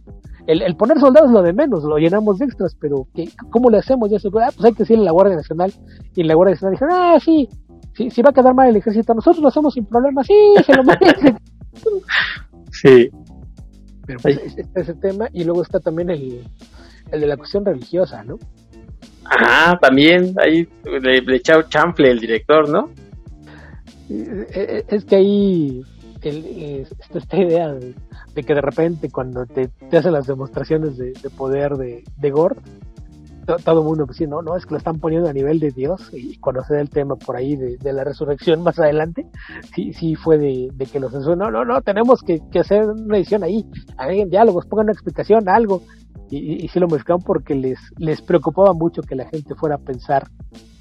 Speaker 3: el, el, poner soldados es lo de menos, lo llenamos de extras, pero ¿qué, ¿cómo le hacemos? Ya se, ah, pues hay que decirle a la Guardia Nacional. Y la Guardia Nacional dijo, ah, sí, sí, si va a quedar mal el ejército, nosotros lo hacemos sin problema, sí, se lo merece. [LAUGHS]
Speaker 2: sí.
Speaker 3: Pero pues, este es el tema, y luego está también el, el de la cuestión religiosa, ¿no?
Speaker 2: Ah, también, ahí le, le echó chanfle el director, ¿no?
Speaker 3: Eh, eh, es que ahí el, esta idea de, que de repente cuando te, te hacen las demostraciones de, poder de, de Gord, todo el mundo pues sí, no, no, es que lo están poniendo a nivel de Dios y da el tema por ahí de, la resurrección más adelante, sí, sí fue de, que los no, no, no, tenemos que, hacer una edición ahí, diálogos, pongan una explicación, algo, Y, y, sí lo modificaron porque les, les preocupaba mucho que la gente fuera a pensar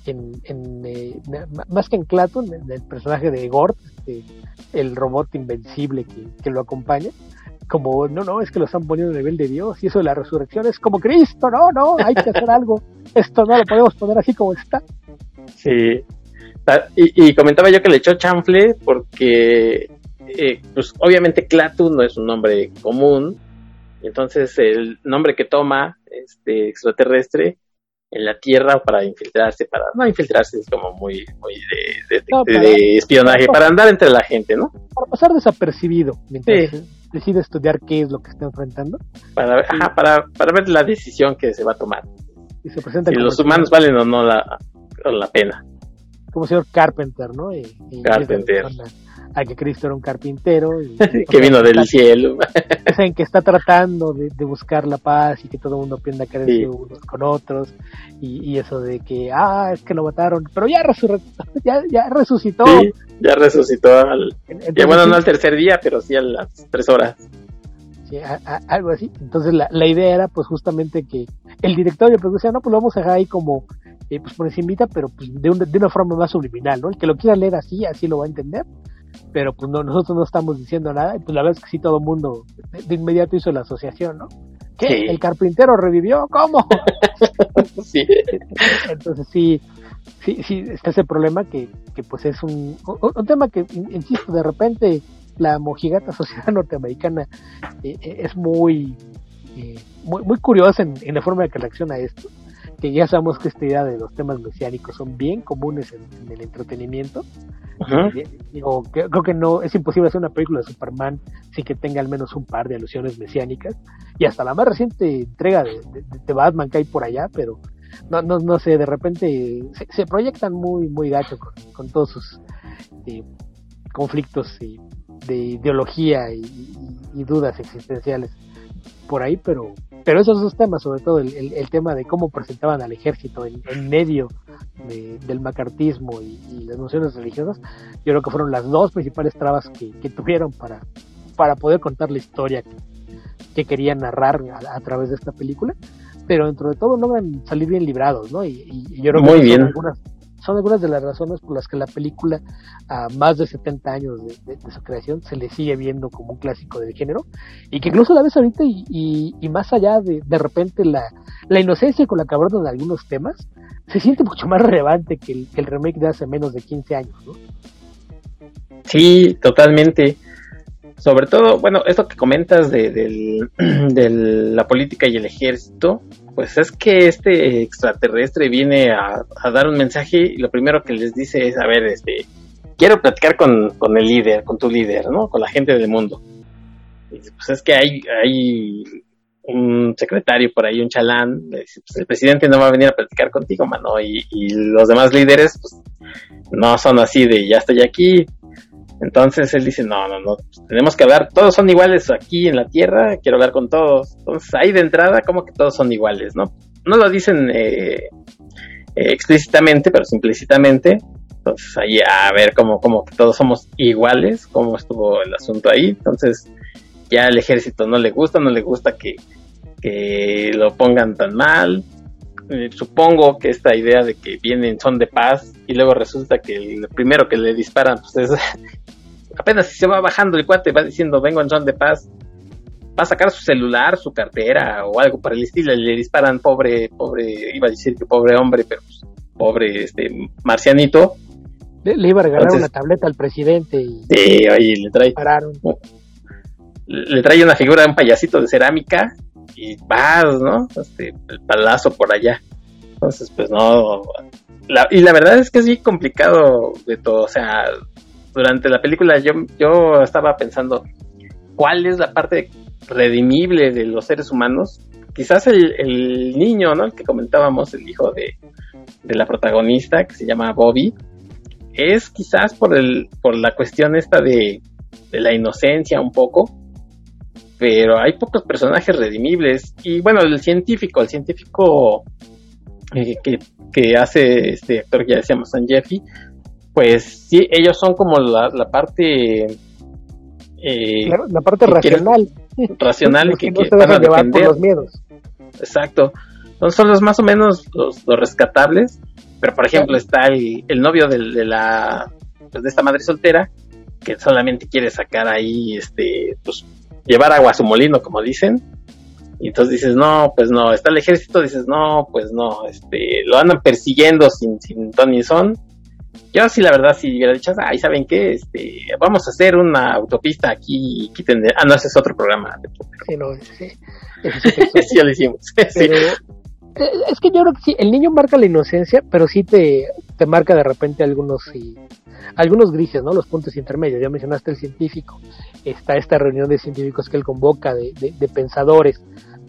Speaker 3: en, en eh, más que en Claton, en el personaje de Gort, este, el robot invencible que, lo acompaña, como, no, no, es que lo están poniendo a nivel de Dios y eso de la resurrección es como Cristo, no, no, hay que hacer algo, esto no lo podemos poner así como está.
Speaker 2: Sí, y, y comentaba yo que le echó chanfle porque, eh, pues obviamente Clatu no es un nombre común, entonces el nombre que toma este extraterrestre en la Tierra para infiltrarse, para no infiltrarse es como muy, muy de, espionaje, para, andar entre la gente, ¿no?
Speaker 3: Para pasar desapercibido mientras decide estudiar qué es lo que está enfrentando.
Speaker 2: Para, ajá, para, para ver la decisión que se va a tomar. Y se presenta si los humanos valen o no la, la pena.
Speaker 3: Como señor Carpenter, ¿no? Y,
Speaker 2: Carpenter
Speaker 3: a que Cristo era un carpintero. [LAUGHS]
Speaker 2: que vino del cielo. [LAUGHS]
Speaker 3: en que está tratando de, buscar la paz y que todo el mundo aprenda a unos con otros. Y, eso de que, ah, es que lo mataron, pero ya, [LAUGHS] ya, ya resucitó.
Speaker 2: ya resucitó. Al, ya bueno, no al tercer día, pero sí a las tres horas.
Speaker 3: Sí, algo así. Entonces la, la, idea era pues justamente que el director pues decía, no, pues lo vamos a dejar ahí como eh, pues por encima, pero pues de, de una forma más subliminal, ¿no? El que lo quiera leer así, así lo va a entender pero pues no, nosotros no estamos diciendo nada, y pues la verdad es que sí todo el mundo de, inmediato hizo la asociación, ¿no? ¿Qué? ¿El carpintero revivió? ¿Cómo? [LAUGHS] sí. Entonces sí, sí, sí, está ese problema que, que pues es un, un, tema que, insisto, de repente la mojigata sociedad [LAUGHS] norteamericana eh, eh, es muy, eh, muy, muy curiosa en, en, la forma de que reacciona a esto que ya sabemos que esta idea de los temas mesiánicos son bien comunes en, el entretenimiento. Digo, creo que no es imposible hacer una película de Superman sin que tenga al menos un par de alusiones mesiánicas. Y hasta la más reciente entrega de, Batman que hay por allá, pero no, no, no sé, de repente se, proyectan muy, muy gacho con, todos sus eh, conflictos de ideología y dudas existenciales por ahí, pero pero esos dos temas, sobre todo el, el, tema de cómo presentaban al ejército en, medio del macartismo y, las nociones religiosas, yo creo que fueron las dos principales trabas que, tuvieron para, para poder contar la historia que, querían narrar a, través de esta película. Pero dentro de todo logran salir bien librados, ¿no? Y, yo creo
Speaker 2: Muy bien.
Speaker 3: algunas, son algunas de las razones por las que la película, a más de 70 años de, su creación, se le sigue viendo como un clásico del género y que incluso la ves ahorita y, más allá de de repente la, la inocencia con la que abordan algunos temas, se siente mucho más relevante que el, que el remake de hace menos de 15 años.
Speaker 2: Sí, totalmente. Sobre todo, bueno, esto que comentas de, [CLEARS THROAT] de la política y el ejército, pues es que este extraterrestre viene a, dar un mensaje y lo primero que les dice es, a ver, este, quiero platicar con, el líder, con tu líder, ¿no? Con la gente del mundo. Y pues es que hay, un secretario por ahí, un chalán, pues el presidente no va a venir a platicar contigo, mano, y, y los demás líderes, pues, no son así de, ya estoy aquí, entonces él dice, no, no, no, tenemos que hablar, todos son iguales aquí en la Tierra, quiero hablar con todos. Entonces ahí de entrada como que todos son iguales, ¿no? No lo dicen eh, eh, explícitamente, pero implícitamente. Entonces ahí a ver cómo, cómo que todos somos iguales, cómo estuvo el asunto ahí. Entonces ya al ejército no le gusta, no le gusta que, que lo pongan tan mal. Eh, supongo que esta idea de que vienen son de paz y luego resulta que el primero que le disparan pues es [LAUGHS] apenas si se va bajando el cuate va diciendo vengo en son de paz va a sacar su celular su cartera o algo para el estilo y le disparan pobre pobre iba a decir que pobre hombre pero pues, pobre este marcianito.
Speaker 3: Le, iba a regalar una tableta al presidente y
Speaker 2: sí, oye, le trae le trae una figura de un payasito de cerámica y vas, ¿no? Este, el palazo por allá. Entonces, pues no. y la verdad es que es bien complicado de todo. O sea, durante la película yo, yo estaba pensando cuál es la parte redimible de los seres humanos. Quizás el, el niño, ¿no? El que comentábamos, el hijo de, de la protagonista, que se llama Bobby, es quizás por, el, por la cuestión esta de, de la inocencia un poco, pero hay pocos personajes redimibles. Y bueno, el científico, el científico eh, que, hace este actor que ya decíamos, San Jeffy, pues sí, ellos son como la, parte...
Speaker 3: Eh, la, parte racional.
Speaker 2: Racional [LAUGHS]
Speaker 3: que, que, no se dejan llevar por los miedos.
Speaker 2: exacto. son los más o menos los, rescatables, pero por ejemplo está el, novio de, la pues, de esta madre soltera que solamente quiere sacar ahí, este, pues llevar agua a su molino, como dicen. Y entonces dices, no, pues no, está el ejército, dices, no, pues no, este, lo andan persiguiendo sin, sin ton ni son. Yo sí, la verdad, si hubiera dicho, ay, ¿saben qué? Este, vamos a hacer una autopista aquí, y quiten Ah, no, ese es otro programa.
Speaker 3: Sí, no, sí.
Speaker 2: sí, [LAUGHS] ya lo hicimos. [LAUGHS]
Speaker 3: Eh, es que yo creo que sí, el niño marca la inocencia, pero sí te, te marca de repente algunos y algunos grises, ¿no? Los puntos intermedios. Ya mencionaste el científico. Está esta reunión de científicos que él convoca, de, de, de pensadores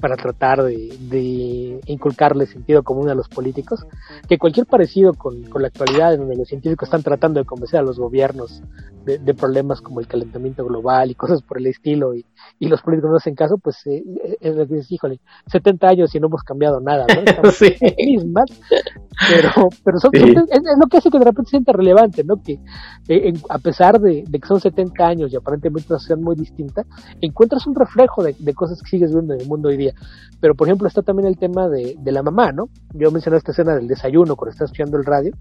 Speaker 3: para tratar de, inculcarle sentido común a los políticos, que cualquier parecido con, la actualidad en donde los científicos están tratando de convencer a los gobiernos de, problemas como el calentamiento global y cosas por el estilo y, los políticos no hacen caso, pues eh, que dices, híjole, 70 años y no hemos cambiado nada, ¿no? [LAUGHS] Sí. mismas, pero, pero son, es, lo que hace que de repente se sienta relevante, ¿no? Que eh, a pesar de, que son 70 años y aparentemente una sociedad muy distinta, encuentras un reflejo de, de cosas que sigues viendo en el mundo hoy día. Pero, por ejemplo, está también el tema de, de la mamá, ¿no? Yo mencioné esta escena del desayuno cuando está escuchando el radio,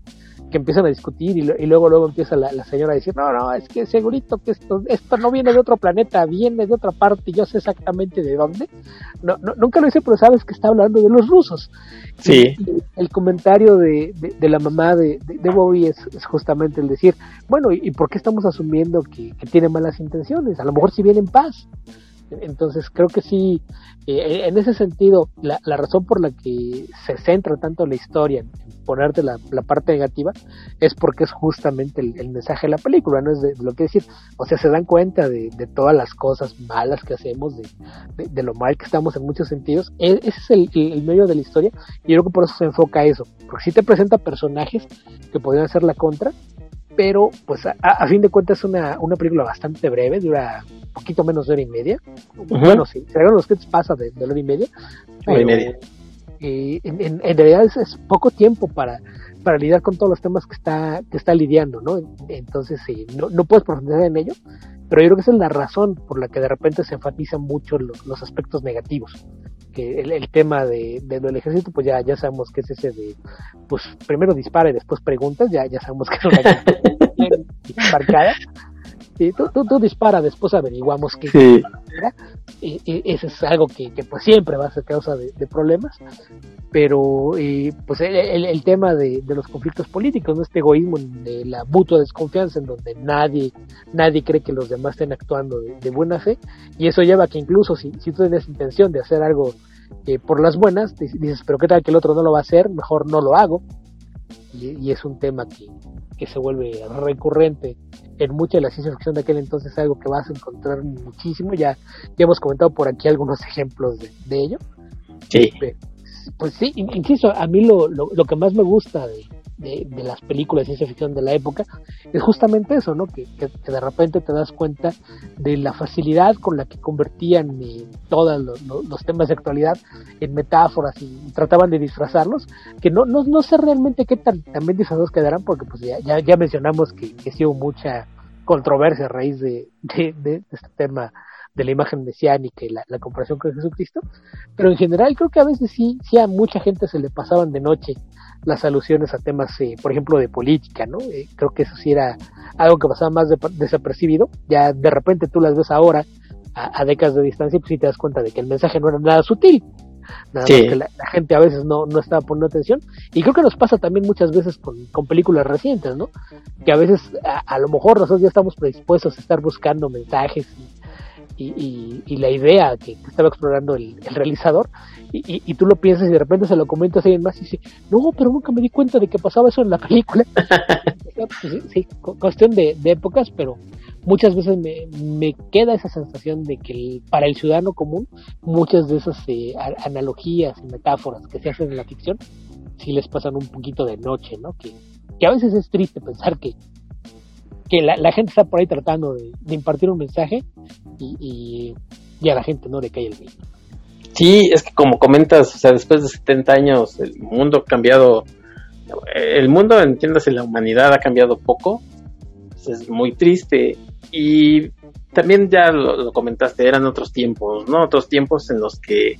Speaker 3: que empiezan a discutir y, luego luego empieza la, señora a decir, no, no, es que segurito que esto, esto no viene de otro planeta, viene de otra parte, y yo sé exactamente de dónde. No, nunca lo hice, pero sabes que está hablando de los rusos.
Speaker 2: Sí.
Speaker 3: el comentario de, de, la mamá de, de, Bobby es, justamente el decir, bueno, ¿y, por qué estamos asumiendo que, que tiene malas intenciones? A lo mejor si viene en paz. Entonces creo que sí, eh, en ese sentido, la, razón por la que se centra tanto la historia en ponerte la, parte negativa es porque es justamente el, mensaje de la película, no es de, lo que decir, o sea, se dan cuenta de, todas las cosas malas que hacemos, de, lo mal que estamos en muchos sentidos, e, ese es el, medio de la historia y yo creo que por eso se enfoca a eso, porque si te presenta personajes que podrían ser la contra, pero pues a, fin de cuentas es una, una película bastante breve, dura un poquito menos de hora y media. Bueno, sí, si los que pasa de, de hora y media.
Speaker 2: Hora y media.
Speaker 3: Eh, en, en, realidad es, poco tiempo para, para lidiar con todos los temas que está, que está lidiando, ¿no? Entonces, sí, no, no puedes profundizar en ello, pero yo creo que esa es la razón por la que de repente se enfatizan mucho los, los aspectos negativos que el, tema de, del ejército, pues ya, ya sabemos que es ese de, pues primero dispara y después preguntas, ya, ya sabemos que es una [LAUGHS] [LAUGHS] marcada. Tú, tú, tú dispara, después averiguamos qué
Speaker 2: sí.
Speaker 3: y, y, eso es algo que, que, pues siempre va a ser causa de, de problemas. Pero eh, pues el, el tema de, de, los conflictos políticos, ¿no? este egoísmo de la mutua desconfianza en donde nadie, nadie cree que los demás estén actuando de, buena fe, y eso lleva a que incluso si, si tú tienes intención de hacer algo eh, por las buenas, dices, pero qué tal que el otro no lo va a hacer, mejor no lo hago, y, y es un tema que, que se vuelve recurrente en mucha de la ciencia ficción de aquel entonces, algo que vas a encontrar muchísimo, ya, ya hemos comentado por aquí algunos [LAUGHS] ejemplos de, de ello.
Speaker 2: Sí
Speaker 3: pues sí, insisto, a mí lo, lo, lo que más me gusta de, de, las películas de ciencia ficción de la época es justamente eso, ¿no? Que, que, de repente te das cuenta de la facilidad con la que convertían eh, todos los, temas de actualidad en metáforas y trataban de disfrazarlos, que no, no, no sé realmente qué tan también disfrazados quedarán, porque pues ya, ya, ya mencionamos que, que sí hubo mucha controversia a raíz de, de, este tema de la imagen mesiánica y la, la, comparación con Jesucristo, pero en general creo que a veces sí, sí a mucha gente se le pasaban de noche las alusiones a temas, eh, por ejemplo, de política, ¿no? Eh, creo que eso sí era algo que pasaba más desapercibido, ya de repente tú las ves ahora a, décadas de distancia y pues sí te das cuenta de que el mensaje no era nada sutil, nada más que la, gente a veces no, no estaba poniendo atención y creo que nos pasa también muchas veces con, con películas recientes, ¿no? Que a veces a, a, lo mejor nosotros ya estamos predispuestos a estar buscando mensajes y y, la idea que, estaba explorando el, realizador, y, tú lo piensas y de repente se lo comentas a alguien más y dice, no, pero nunca me di cuenta de que pasaba eso en la película. [LAUGHS] Pues sí, cuestión de, épocas, pero muchas veces me, queda esa sensación de que para el ciudadano común muchas de esas eh, analogías y metáforas que se hacen en la ficción sí les pasan un poquito de noche, ¿no? Que, que a veces es triste pensar que que la, gente está por ahí tratando de, impartir un mensaje y, y, a la gente no le cae el bien.
Speaker 2: Sí, es que como comentas, o sea, después de 70 años el mundo ha cambiado, el mundo, entiéndase, la humanidad ha cambiado poco, pues es muy triste y también ya lo, comentaste, eran otros tiempos, ¿no? Otros tiempos en los que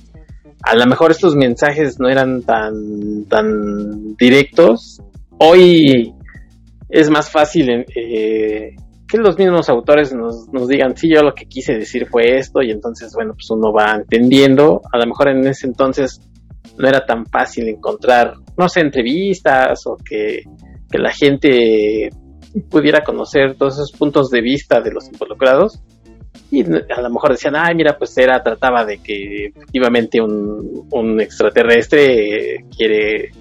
Speaker 2: a lo mejor estos mensajes no eran tan, tan directos. Hoy es más fácil eh, que los mismos autores nos, nos digan, sí, yo lo que quise decir fue esto, y entonces, bueno, pues uno va entendiendo. A lo mejor en ese entonces no era tan fácil encontrar, no sé, entrevistas o que, que la gente pudiera conocer todos esos puntos de vista de los involucrados. Y a lo mejor decían, ay, mira, pues era, trataba de que efectivamente un, un extraterrestre quiere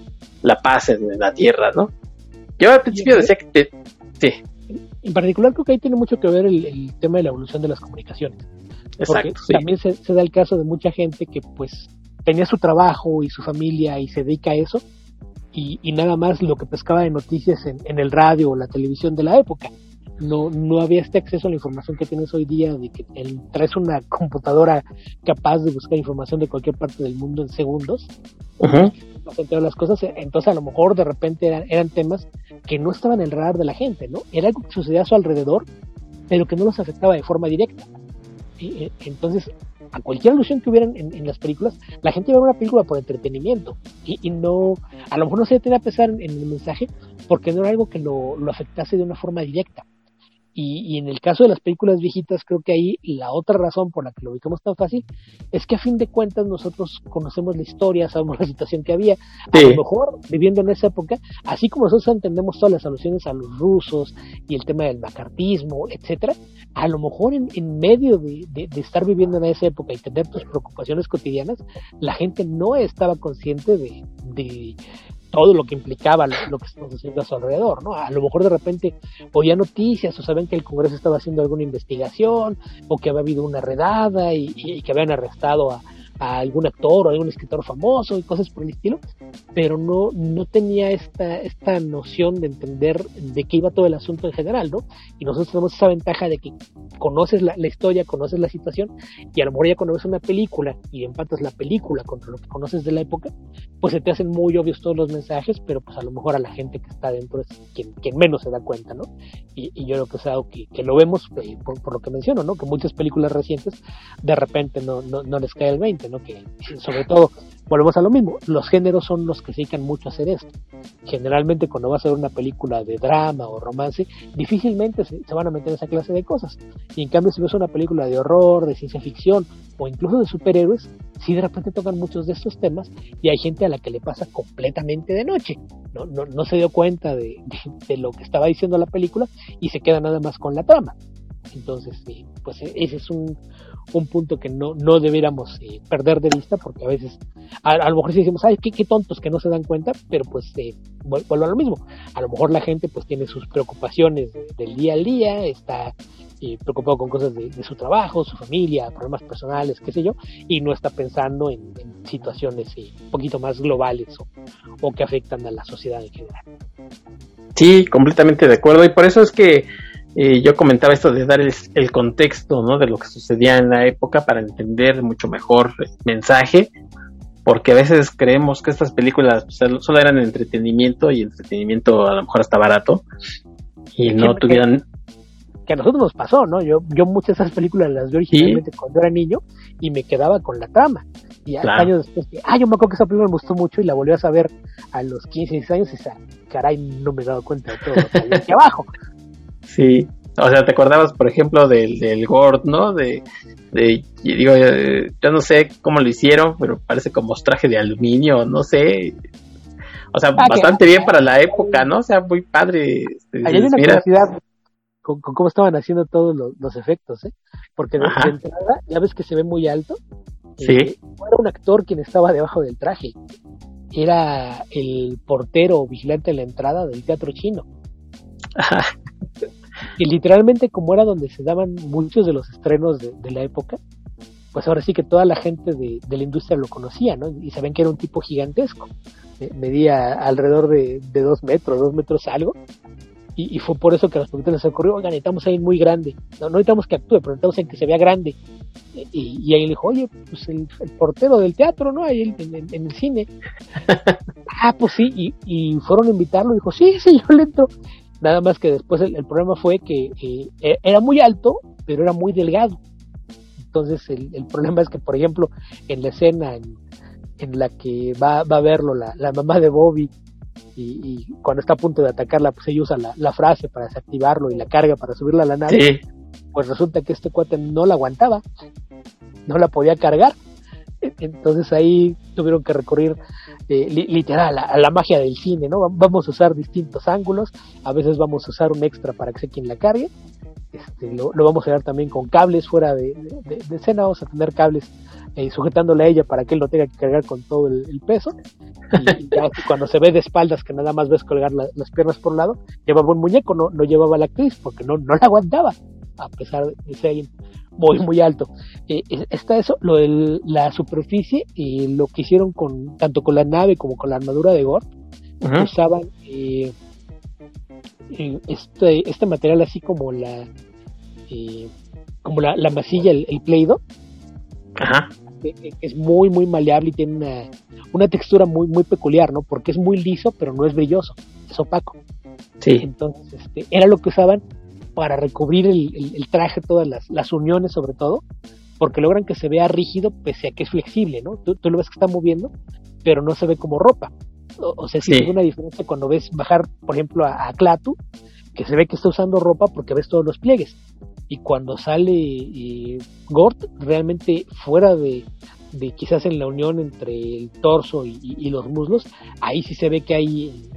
Speaker 2: la paz en la Tierra, ¿no? Yo al principio decía que te, sí.
Speaker 3: En particular creo que ahí tiene mucho que ver el, tema de la evolución de las comunicaciones. Exacto. También se, da el caso de mucha gente que pues tenía su trabajo y su familia y se dedica a eso y, nada más lo que pescaba de noticias en, el radio o la televisión de la época. No, no había este acceso a la información que tienes hoy día de que traes una computadora capaz de buscar información de cualquier parte del mundo en segundos. Uh las cosas, entonces a lo mejor de repente eran, eran temas que no estaban en el radar de la gente, ¿no? Era algo que sucedía a su alrededor, pero que no los afectaba de forma directa. Eh, entonces, a cualquier alusión que hubiera en, las películas, la gente iba a ver una película por entretenimiento y, no, a lo mejor no se detenía a pesar en, el mensaje porque no era algo que lo, lo afectase de una forma directa. Y, en el caso de las películas viejitas, creo que ahí la otra razón por la que lo ubicamos tan fácil es que a fin de cuentas nosotros conocemos la historia, sabemos la situación que había. A lo mejor, viviendo en esa época, así como nosotros entendemos todas las alusiones a los rusos y el tema del macartismo, etcétera, a lo mejor en, medio de, estar viviendo en esa época y tener tus preocupaciones cotidianas, la gente no estaba consciente de todo lo que implicaba lo, que estamos haciendo a su alrededor, ¿no? A lo mejor de repente oía noticias o saben que el Congreso estaba haciendo alguna investigación o que había habido una redada y que habían arrestado a, a algún actor o algún escritor famoso y cosas por el estilo, pero no, no tenía esta, esta noción de entender de qué iba todo el asunto en general, ¿no? Y nosotros tenemos esa ventaja de que conoces la, historia, conoces la situación, y a lo mejor ya cuando ves una película y empatas la película contra lo que conoces de la época, pues se te hacen muy obvios todos los mensajes, pero pues a lo mejor a la gente que está dentro es quien, quien menos se da cuenta, ¿no? Y, yo creo que es algo que, que lo vemos eh, por, por, lo que menciono, ¿no? Que muchas películas recientes de repente no, no, no les cae el 20, que sobre todo, volvemos a lo mismo, los géneros son los que se dedican mucho a hacer esto. Generalmente cuando vas a ver una película de drama o romance, difícilmente se, van a meter esa clase de cosas. Y en cambio si ves una película de horror, de ciencia ficción o incluso de superhéroes, sí de repente tocan muchos de estos temas y hay gente a la que le pasa completamente de noche. No, no, se dio cuenta de, de, lo que estaba diciendo la película y se queda nada más con la trama. Entonces, pues e, ese es un, un punto que no, no debiéramos eh, perder de vista, porque a veces, a, lo mejor si decimos, ay, qué, tontos que no se dan cuenta, pero pues eh, vuelvo a lo mismo. A lo mejor la gente pues tiene sus preocupaciones del día al día, está eh, preocupado con cosas de, su trabajo, su familia, problemas personales, qué sé yo, y no está pensando en, situaciones eh, un poquito más globales o, o que afectan a la sociedad en general.
Speaker 2: Sí, completamente de acuerdo, y por eso es que yo comentaba esto de dar el, contexto ¿no? de lo que sucedía en la época para entender mucho mejor el mensaje, porque a veces creemos que estas películas pues, solo eran entretenimiento y entretenimiento a lo mejor hasta barato y no tuvieran...
Speaker 3: Que, a nosotros nos pasó, ¿no? Yo, yo muchas de esas películas las vi originalmente cuando era niño y me quedaba con la trama. Y años después, ah, yo me acuerdo que esa película me gustó mucho y la volví a saber a los 15, 16 años y, caray, no me he dado cuenta de todo lo que hay aquí abajo.
Speaker 2: Sí, o sea, te acordabas, por ejemplo, del, del Gord, ¿no? De, de digo, eh, yo no sé cómo lo hicieron, pero parece como traje de aluminio, no sé. O sea, ah, bastante bien para la época, ¿no? O sea, muy padre.
Speaker 3: Este, hay una curiosidad con, cómo estaban haciendo todos los, efectos, ¿eh? Porque de, entrada, ya ves que se ve muy alto.
Speaker 2: Sí.
Speaker 3: Eh, no era un actor quien estaba debajo del traje. Era el portero vigilante de la entrada del teatro chino. Y literalmente como era donde se daban muchos de los estrenos de, la época, pues ahora sí que toda la gente de, la industria lo conocía, ¿no? Y saben que era un tipo gigantesco. medía alrededor de, dos metros, dos metros algo. Y, fue por eso que a los productores se ocurrió, oigan, necesitamos a alguien muy grande. No, no necesitamos que actúe, pero necesitamos en que se vea grande. Y, y ahí le dijo, oye, pues el, portero del teatro, ¿no? Ahí en, el cine. [LAUGHS] ah, pues sí, y, y fueron a invitarlo. Dijo, sí, sí, yo le entro. Nada más que después el, problema fue que e, era muy alto, pero era muy delgado. Entonces el, problema es que, por ejemplo, en la escena en la que va, va a verlo la, la mamá de Bobby y, cuando está a punto de atacarla, pues ella usa la, frase para desactivarlo y la carga para subirla a la nave. Pues resulta que este cuate no la aguantaba, no la podía cargar. Entonces ahí tuvieron que recurrir eh, literal a la, magia del cine, ¿no? Vamos a usar distintos ángulos, a veces vamos a usar un extra para que sea quien la cargue. Este, lo, vamos a dar también con cables fuera de, escena, vamos a tener cables eh, sujetándole a ella para que él no tenga que cargar con todo el, peso. Y, [LAUGHS] cuando se ve de espaldas, que nada más ves colgar las piernas por un lado, llevaba un muñeco, no, no llevaba la actriz porque no, no la aguantaba, a pesar de ser muy, muy alto. Eh, está eso, lo de la superficie y lo que hicieron con tanto con la nave como con la armadura de Gort, usaban eh, este, este material así como la como la, la masilla, el, el Play-Doh, Ajá. es muy, muy maleable y tiene una, textura muy, muy peculiar, ¿no? Porque es muy liso, pero no es brilloso, es opaco. Sí. Entonces, este, era lo que usaban para recubrir el, traje, todas las, uniones sobre todo, porque logran que se vea rígido pese a que es flexible, ¿no? Tú, lo ves que está moviendo, pero no se ve como ropa. O, sea, si hay una diferencia cuando ves bajar, por ejemplo, a, a Clatu, que se ve que está usando ropa porque ves todos los pliegues y cuando sale eh, Gort realmente fuera de, quizás en la unión entre el torso y, los muslos, ahí sí se ve que hay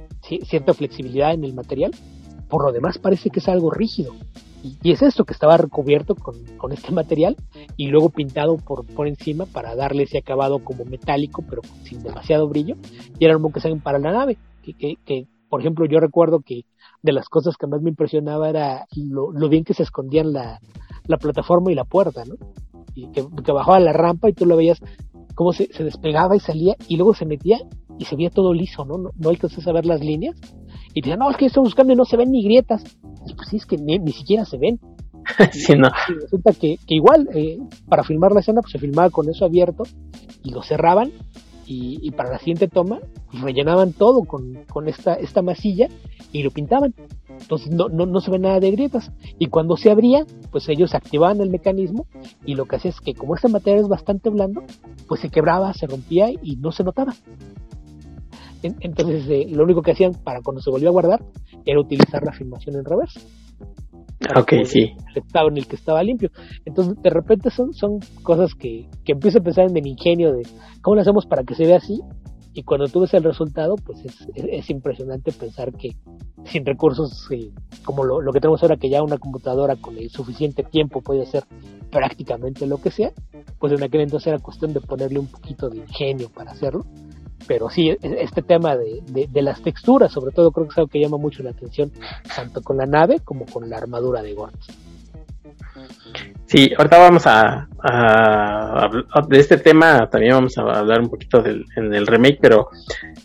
Speaker 3: cierta flexibilidad en el material. Por lo demás parece que es algo rígido. Y, es esto que estaba recubierto con, este material y luego pintado por, encima para darle ese acabado como metálico, pero sin demasiado brillo. Y era que se para la nave. Que, por ejemplo, yo recuerdo que de las cosas que más me impresionaba era lo, bien que se escondían la, la, plataforma y la puerta, ¿no? Y que, bajaba la rampa y tú lo veías cómo se, se, despegaba y salía y luego se metía y se veía todo liso, ¿no? No, no alcanzas a ver las líneas. Y te no, es que estoy buscando y no se ven ni grietas. Y pues sí, es que ni, siquiera se ven. [LAUGHS] sí, no. Y resulta que, que igual, eh, para filmar la escena, pues se filmaba con eso abierto y lo cerraban y, para la siguiente toma rellenaban todo con, con, esta, esta masilla y lo pintaban. Entonces no, no, no, se ve nada de grietas. Y cuando se abría, pues ellos activaban el mecanismo y lo que hacía es que como este material es bastante blando, pues se quebraba, se rompía y no se notaba. Entonces eh, lo único que hacían para cuando se volvió a guardar era utilizar la filmación en reverso.
Speaker 2: Ok, sí.
Speaker 3: El estado en el que estaba limpio. Entonces, de repente son, son cosas que, que empiezo a pensar en el ingenio de cómo lo hacemos para que se vea así. Y cuando tú ves el resultado, pues es, es, impresionante pensar que sin recursos eh, como lo, lo, que tenemos ahora, que ya una computadora con el suficiente tiempo puede hacer prácticamente lo que sea, pues en aquel entonces era cuestión de ponerle un poquito de ingenio para hacerlo pero sí, este tema de, de, las texturas, sobre todo, creo que es algo que llama mucho la atención, tanto con la nave como con la armadura de Gort.
Speaker 2: Sí, ahorita vamos a, de este tema también vamos a hablar un poquito del, en el remake, pero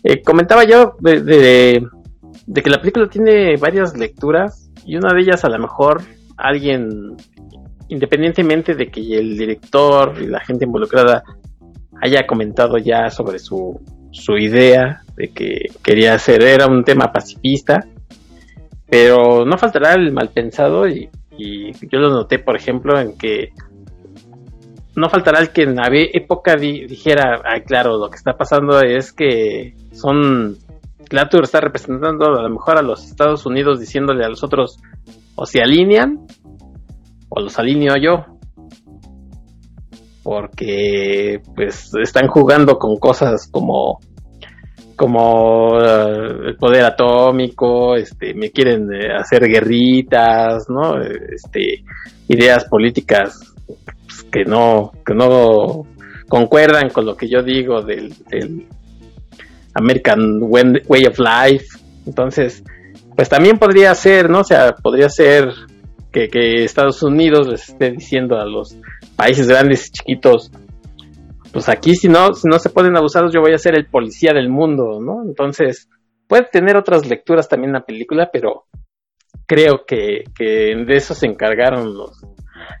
Speaker 2: eh, comentaba yo de, que la película tiene varias lecturas y una de ellas a lo mejor alguien, independientemente de que el director y la gente involucrada haya comentado ya sobre su, su idea de que quería hacer, era un tema pacifista, pero no faltará el mal pensado y, yo lo noté, por ejemplo, en que no faltará el que en la época dijera, ay, claro, lo que está pasando es que son, Clatur está representando a lo mejor a los Estados Unidos diciéndole a los otros, o se alinean, o los alineo yo porque pues están jugando con cosas como como eh, el poder atómico, este, me quieren eh, hacer guerritas, ¿no? Este, ideas políticas pues, que no, que no concuerdan con lo que yo digo del, American Way of Life. Entonces, pues también podría ser, ¿no? O sea, podría ser que, que Estados Unidos les esté diciendo a los países grandes y chiquitos, pues aquí si no, si no se pueden abusar, yo voy a ser el policía del mundo, ¿no? Entonces, puede tener otras lecturas también la película, pero creo que, que de eso se encargaron los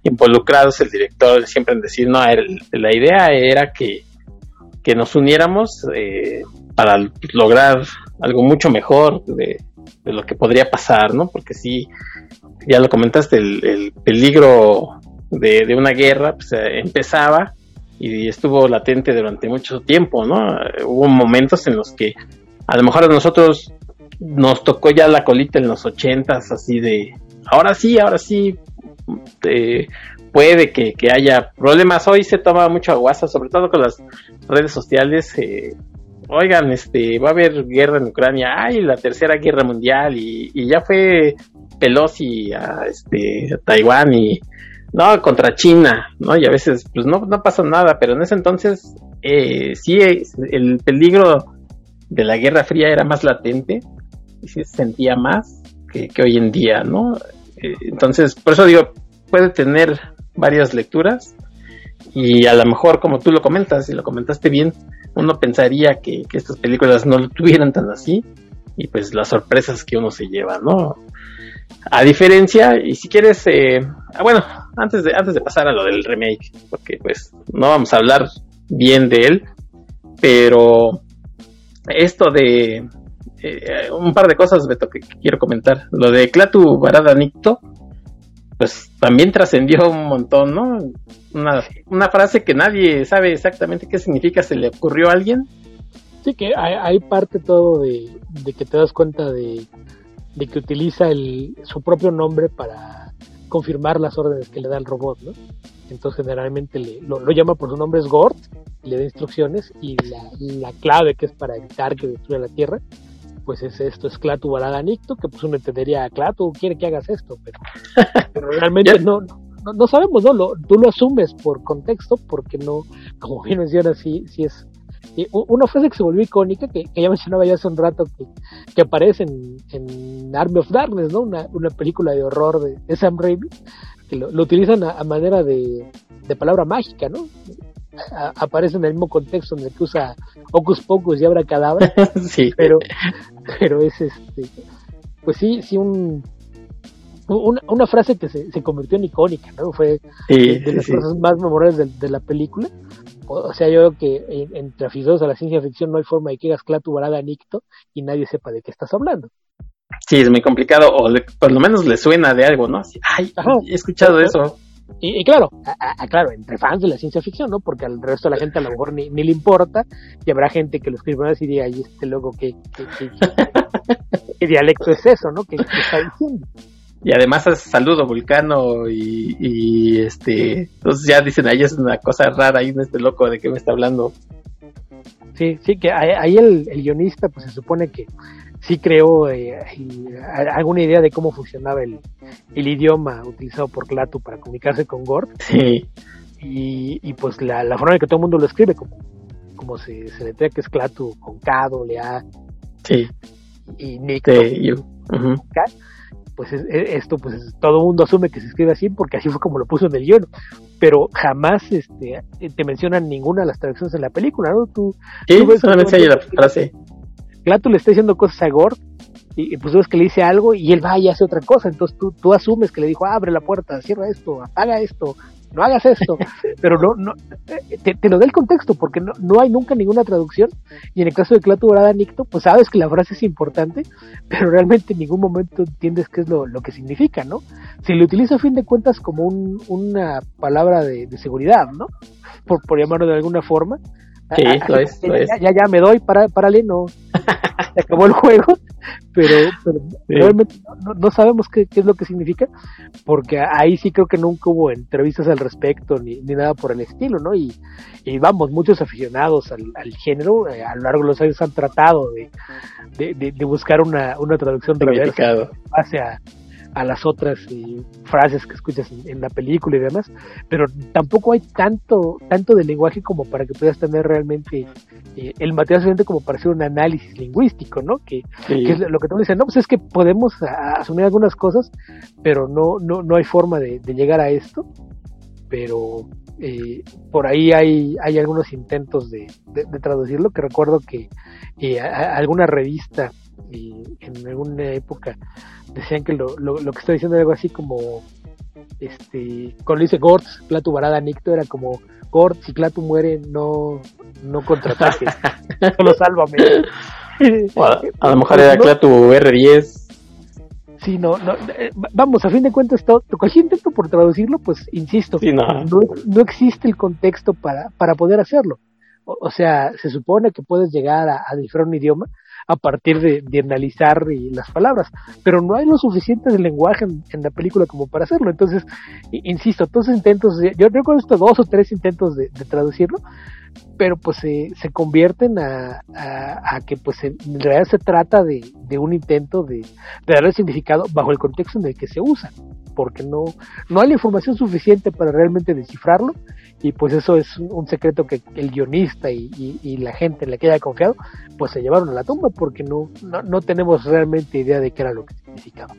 Speaker 2: involucrados, el director, siempre en decir, no, la idea era que, que nos uniéramos eh, para lograr algo mucho mejor de, lo que podría pasar, ¿no? Porque sí, ya lo comentaste, el, el peligro de, una guerra pues, eh, empezaba y estuvo latente durante mucho tiempo, ¿no? Hubo momentos en los que a lo mejor a nosotros nos tocó ya la colita en los ochentas, así de, ahora sí, ahora sí, puede que, haya problemas. Hoy se toma mucho aguasa, sobre todo con las redes sociales. Eh, oigan, este, va a haber guerra en Ucrania, ay, la tercera guerra mundial, y, y ya fue Pelosi a, este, a Taiwán y no, contra China, ¿no? Y a veces, pues no, no pasa nada, pero en ese entonces eh, sí el peligro de la Guerra Fría era más latente y se sentía más que, hoy en día, ¿no? Eh, entonces, por eso digo, puede tener varias lecturas y a lo mejor, como tú lo comentas, y lo comentaste bien, uno pensaría que, que estas películas no lo tuvieran tan así y pues las sorpresas que uno se lleva, ¿no? A diferencia, y si quieres, eh, ah, bueno, antes de, antes de pasar a lo del remake, porque pues no vamos a hablar bien de él, pero esto de eh, un par de cosas, Beto, que, quiero comentar. Lo de Clatu Barada Nicto, pues también trascendió un montón, ¿no? Una, una frase que nadie sabe exactamente qué significa, se le ocurrió a alguien.
Speaker 3: Sí, que hay, parte todo de, de, que te das cuenta de, de que utiliza el, su propio nombre para confirmar las órdenes que le da el robot, ¿no? Entonces generalmente le, lo, llama por su nombre es Gord, le da instrucciones y la, clave que es para evitar que destruya la Tierra, pues es esto, es Clatu Nicto, que pues uno entendería, Clatu quiere que hagas esto, pero, [LAUGHS] realmente no, no, no, sabemos, ¿no? Lo, tú lo asumes por contexto, porque no, como bien mencionas, sí, sí es una frase que se volvió icónica, que, ya mencionaba ya hace un rato, que, que aparece en, en, Army of Darkness, ¿no? Una, una película de horror de, Sam Raimi, que lo, utilizan a, manera de, de, palabra mágica, ¿no? aparece en el mismo contexto en el que usa Ocus Pocus y Abra Cadabra, [LAUGHS] sí. pero, pero es este, pues sí, sí un, una, una, frase que se, se, convirtió en icónica, ¿no? Fue de, las cosas más memorables de, de, la película o sea, yo creo que entre aficionados a la ciencia ficción no hay forma de que digas Clatu Barada Nicto y nadie sepa de qué estás hablando.
Speaker 2: Sí, es muy complicado, o por lo menos le suena de algo, ¿no? Ay, he escuchado eso.
Speaker 3: Y, claro, claro, entre fans de la ciencia ficción, ¿no? Porque al resto de la gente a lo mejor ni, le importa, y habrá gente que lo escribe y diga, y este loco, ¿qué, qué, [LAUGHS] dialecto es eso, ¿no? ¿Qué, está diciendo?
Speaker 2: Y además saludo vulcano y, este, entonces ya dicen, ahí es una cosa rara, ahí en este loco de qué me está hablando.
Speaker 3: Sí, sí, que ahí el, guionista pues se supone que sí creó eh, alguna idea de cómo funcionaba el, el, idioma utilizado por Clatu para comunicarse con Gord.
Speaker 2: Sí.
Speaker 3: Y, y pues la, la, forma en que todo el mundo lo escribe, como, como se, se le trae que es Clatu con K, doble A.
Speaker 2: Sí.
Speaker 3: Y Nick. Sí, pues esto pues todo mundo asume que se escribe así porque así fue como lo puso en el guion pero jamás este te mencionan ninguna de las traducciones en la película ¿no? tú,
Speaker 2: sí, solamente hay la frase.
Speaker 3: Clato le está diciendo cosas a Gord y, pues ves que le dice algo y él va y hace otra cosa. Entonces tú, tú asumes que le dijo abre la puerta cierra esto apaga esto no hagas esto, [LAUGHS] pero no, no te, lo da el contexto, porque no, no hay nunca ninguna traducción, y en el caso de Clato Dorada Nicto, pues sabes que la frase es importante, pero realmente en ningún momento entiendes qué es lo, lo que significa, ¿no? Se le utiliza a fin de cuentas como un, una palabra de, seguridad, ¿no? Por, por llamarlo de alguna forma.
Speaker 2: Sí, lo es,
Speaker 3: ya, Ya, me doy, para, párale, no. [LAUGHS] [LAUGHS] Se acabó el juego pero, realmente no, sabemos qué, es lo que significa, porque ahí sí creo que nunca hubo entrevistas al respecto ni, ni nada por el estilo, ¿no? Y, y vamos, muchos aficionados al, género eh, a lo largo de los años han tratado de, de, de, buscar una, una traducción reversa hacia a las otras eh, frases que escuchas en, la película y demás, pero tampoco hay tanto, tanto de lenguaje como para que puedas tener realmente eh, el material suficiente como para hacer un análisis lingüístico, ¿no? Que, es lo que tú dices, no, pues es que podemos asumir algunas cosas, pero no, no, no hay forma de, llegar a esto, pero eh, por ahí hay, hay algunos intentos de, traducirlo, que recuerdo que alguna revista en alguna época decían que lo, lo, que está diciendo era algo así como este cuando dice Gortz, Clatu Barada Nicto era como Gortz, si Clatu muere no no contraataques [LAUGHS] solo sálvame
Speaker 2: a, lo mejor era Clatu R10
Speaker 3: Sí, no, no, eh, vamos, a fin de cuentas, todo, cualquier intento por traducirlo, pues, insisto, no. no. existe el contexto para, para poder hacerlo. O, sea, se supone que puedes llegar a, a un idioma a partir de, analizar las palabras, pero no hay lo suficiente de lenguaje en, la película como para hacerlo. Entonces, insisto, todos intentos, yo recuerdo estos dos o tres intentos de, traducirlo, pero pues se, se convierten a, a, que pues en realidad se trata de, de un intento de, de darle significado bajo el contexto en el que se usa porque no, no hay la información suficiente para realmente descifrarlo y pues eso es un secreto que el guionista y, la gente en la que haya confiado pues se llevaron a la tumba porque no, no, tenemos realmente idea de qué era lo que significaba.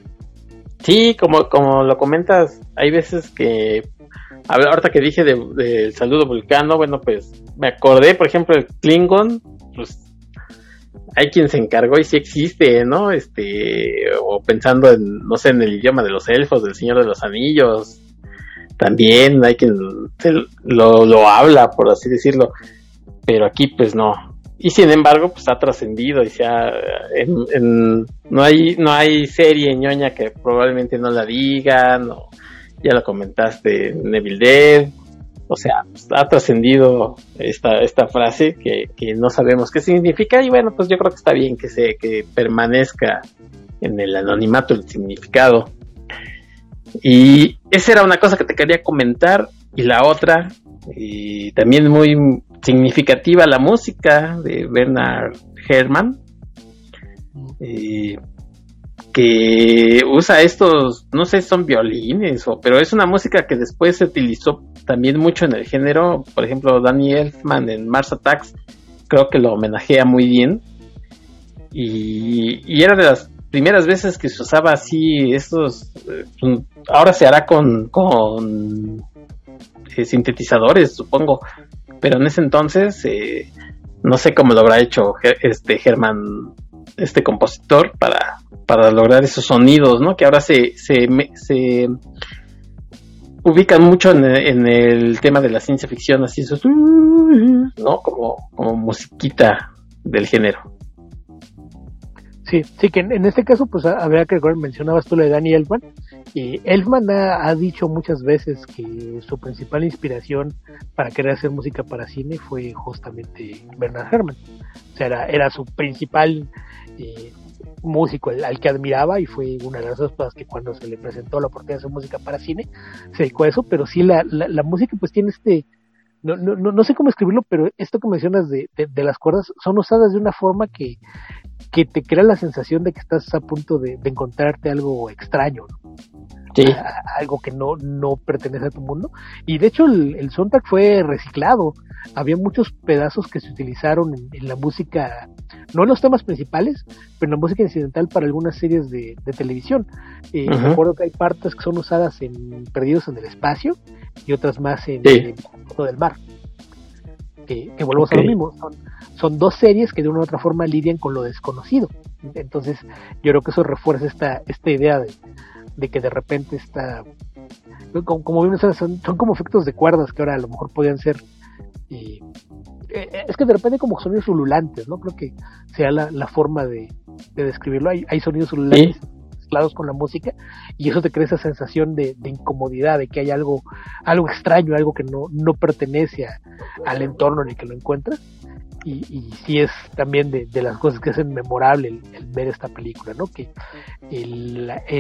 Speaker 2: Sí, como, como lo comentas, hay veces que, ahorita que dije del de, saludo vulcano, bueno, pues me acordé, por ejemplo, el Klingon, pues hay quien se encargó y sí existe, ¿no? Este, o pensando en, no sé, en el idioma de los elfos, del Señor de los Anillos, también hay quien lo, lo habla, por así decirlo, pero aquí pues no. Y sin embargo, pues ha trascendido y se ha, en, no hay, no hay serie ñoña que probablemente no la digan, o ya lo comentaste, Neville Dead, o sea, ha trascendido esta, esta frase que, no sabemos qué significa y bueno, pues yo creo que está bien que se que permanezca en el anonimato el significado. Y esa era una cosa que te quería comentar y la otra, y también muy significativa, la música de Bernard Herrmann. Que usa estos, no sé son violines, o, pero es una música que después se utilizó también mucho en el género. Por ejemplo, Danny Elfman en Mars Attacks creo que lo homenajea muy bien. Y, era de las primeras veces que se usaba así estos... Eh, ahora se hará con, con eh, sintetizadores, supongo. Pero en ese entonces, eh, no sé cómo lo habrá hecho este Germán, este compositor, para para lograr esos sonidos, ¿no? Que ahora se, se, se ubican mucho en, el tema de la ciencia ficción, así esos, ¿no? Como, como musiquita del género.
Speaker 3: Sí, sí, que en, este caso, pues habría que recordar, mencionabas tú lo de Danny Elfman, y Elfman ha, dicho muchas veces que su principal inspiración para querer hacer música para cine fue justamente Bernard Herrmann. O sea, era, era su principal eh, músico al, que admiraba y fue una de las cosas que cuando se le presentó la oportunidad de hacer música para cine se dedicó a eso, pero sí la, la, música pues tiene este, no, no, no, sé cómo escribirlo, pero esto que mencionas de, de, las cuerdas son usadas de una forma que, que te crea la sensación de que estás a punto de, encontrarte algo extraño, algo que no, no pertenece a tu mundo. Y de hecho el, el soundtrack fue reciclado. Había muchos pedazos que se utilizaron en, la música, no en los temas principales, pero en la música incidental para algunas series de, televisión. Eh, Recuerdo que hay partes que son usadas en Perdidos en el Espacio y otras más en, el Fondo del Mar. Que, que volvemos a lo mismo. Son, son dos series que de una u otra forma lidian con lo desconocido. Entonces, yo creo que eso refuerza esta, esta idea de, de que de repente está como, como son, son, como efectos de cuerdas que ahora a lo mejor podían ser eh, eh, es que de repente como sonidos ululantes no creo que sea la, la forma de, describirlo. Hay, hay sonidos ululantes mezclados con la música y eso te crea esa sensación de, incomodidad de que hay algo algo extraño algo que no, no pertenece al entorno en el que lo encuentras y, y sí es también de, las cosas que hacen memorable el, ver esta película, ¿no? Que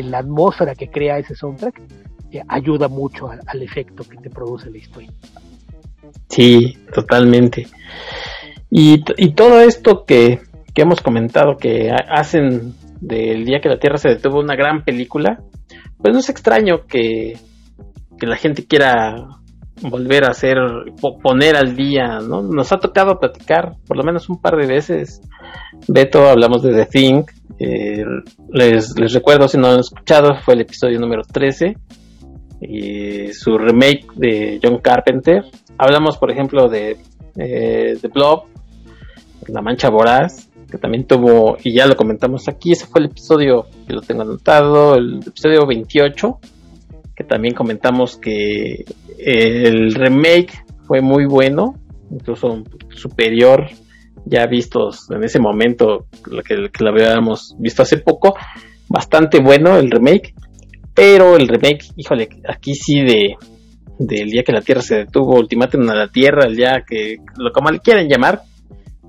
Speaker 3: la atmósfera que crea ese soundtrack eh, ayuda mucho al, efecto que te produce la historia.
Speaker 2: Sí, totalmente. Y, y todo esto que, que hemos comentado que hacen del día que la Tierra se detuvo una gran película, pues no es extraño que, que la gente quiera volver a hacer, poner al día, ¿no? Nos ha tocado platicar por lo menos un par de veces. Beto, hablamos de The Thing. Eh, les, les recuerdo, si no han escuchado, fue el episodio número 13. Y su remake de John Carpenter. Hablamos, por ejemplo, de eh, The Blob, La Mancha Voraz, que también tuvo, y ya lo comentamos aquí, ese fue el episodio que lo tengo anotado, el episodio 28 también comentamos que el remake fue muy bueno, incluso superior ya vistos en ese momento, que, que lo habíamos visto hace poco. bastante bueno el remake, pero el remake, híjole, aquí sí de del día que la Tierra se detuvo, Ultimátum a la Tierra, el día que, lo como le quieren llamar,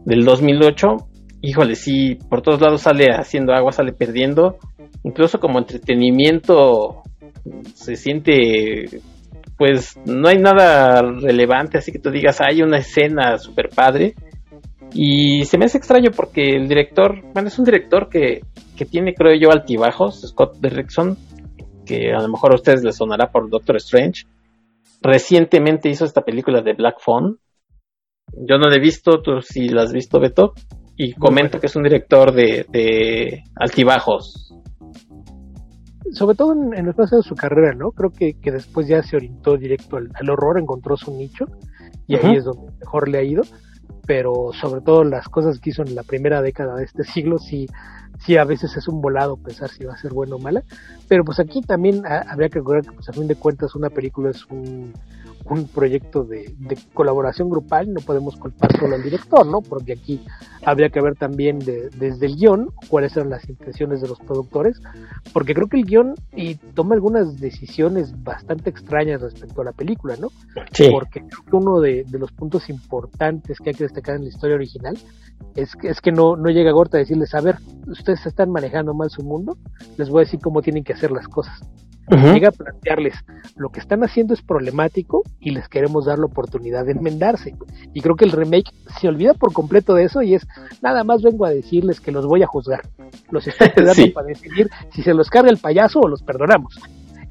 Speaker 2: del 2008, híjole, sí, por todos lados sale haciendo agua, sale perdiendo, incluso como entretenimiento se siente, pues no hay nada relevante, así que tú digas, hay una escena super padre, y se me hace extraño porque el director, bueno, es un director que, que tiene, creo yo, altibajos, Scott Derrickson, que a lo mejor a ustedes les sonará por Doctor Strange. Recientemente hizo esta película de Black Phone. Yo no la he visto, tú sí la has visto, Beto. Y comento que es un director de, de altibajos.
Speaker 3: Sobre todo en, el paso de su carrera, ¿no? Creo que, que después ya se orientó directo al, horror, encontró su nicho y ahí es donde mejor le ha ido pero sobre todo las cosas que hizo en la primera década de este siglo, sí, sí a veces es un volado pensar si va a ser bueno o mala, pero pues aquí también habría que recordar que pues a fin de cuentas una película es un, un proyecto de, colaboración grupal, no podemos culpar solo al director, ¿no? Porque aquí habría que ver también desde el guion cuáles eran las intenciones de los productores, porque creo que el guion y toma algunas decisiones bastante extrañas respecto a la película, ¿no?
Speaker 2: Sí.
Speaker 3: Porque creo que uno de, los puntos importantes que hay que destacar en la historia original es que, es que no, no llega Gorta a decirles, a ver, ustedes están manejando mal su mundo, les voy a decir cómo tienen que hacer las cosas llega a plantearles lo que están haciendo es problemático y les queremos dar la oportunidad de enmendarse. Y creo que el remake se olvida por completo de eso y es nada más vengo a decirles que los voy a juzgar. Los estoy [LAUGHS] cuidando para decidir si se los carga el payaso o los perdonamos.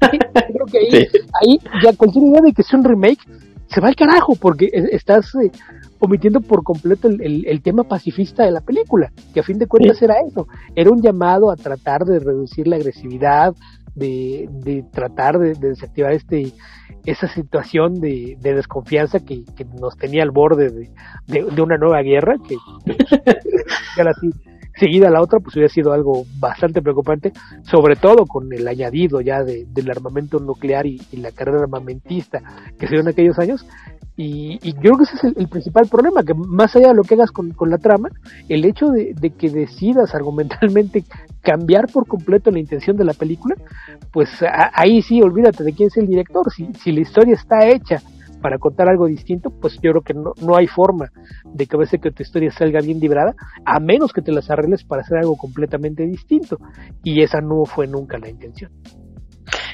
Speaker 3: [LAUGHS] creo que ahí, ahí ya cualquier idea de que sea un remake se va al carajo porque estás eh, omitiendo por completo el, el, tema pacifista de la película, que a fin de cuentas era eso, era un llamado a tratar de reducir la agresividad, de, de tratar de, desactivar este esa situación de, de desconfianza que, que, nos tenía al borde de, de, una nueva guerra, que así seguida la otra, pues hubiera sido algo bastante preocupante, sobre todo con el añadido ya de, del armamento nuclear y, la carrera armamentista que se dio en aquellos años. Y, y creo que ese es el, principal problema, que más allá de lo que hagas con, con la trama, el hecho de, que decidas argumentalmente cambiar por completo la intención de la película, pues ahí sí, olvídate de quién es el director. Si, si la historia está hecha para contar algo distinto, pues yo creo que no, no hay forma de que a veces que tu historia salga bien librada, a menos que te las arregles para hacer algo completamente distinto. Y esa no fue nunca la intención.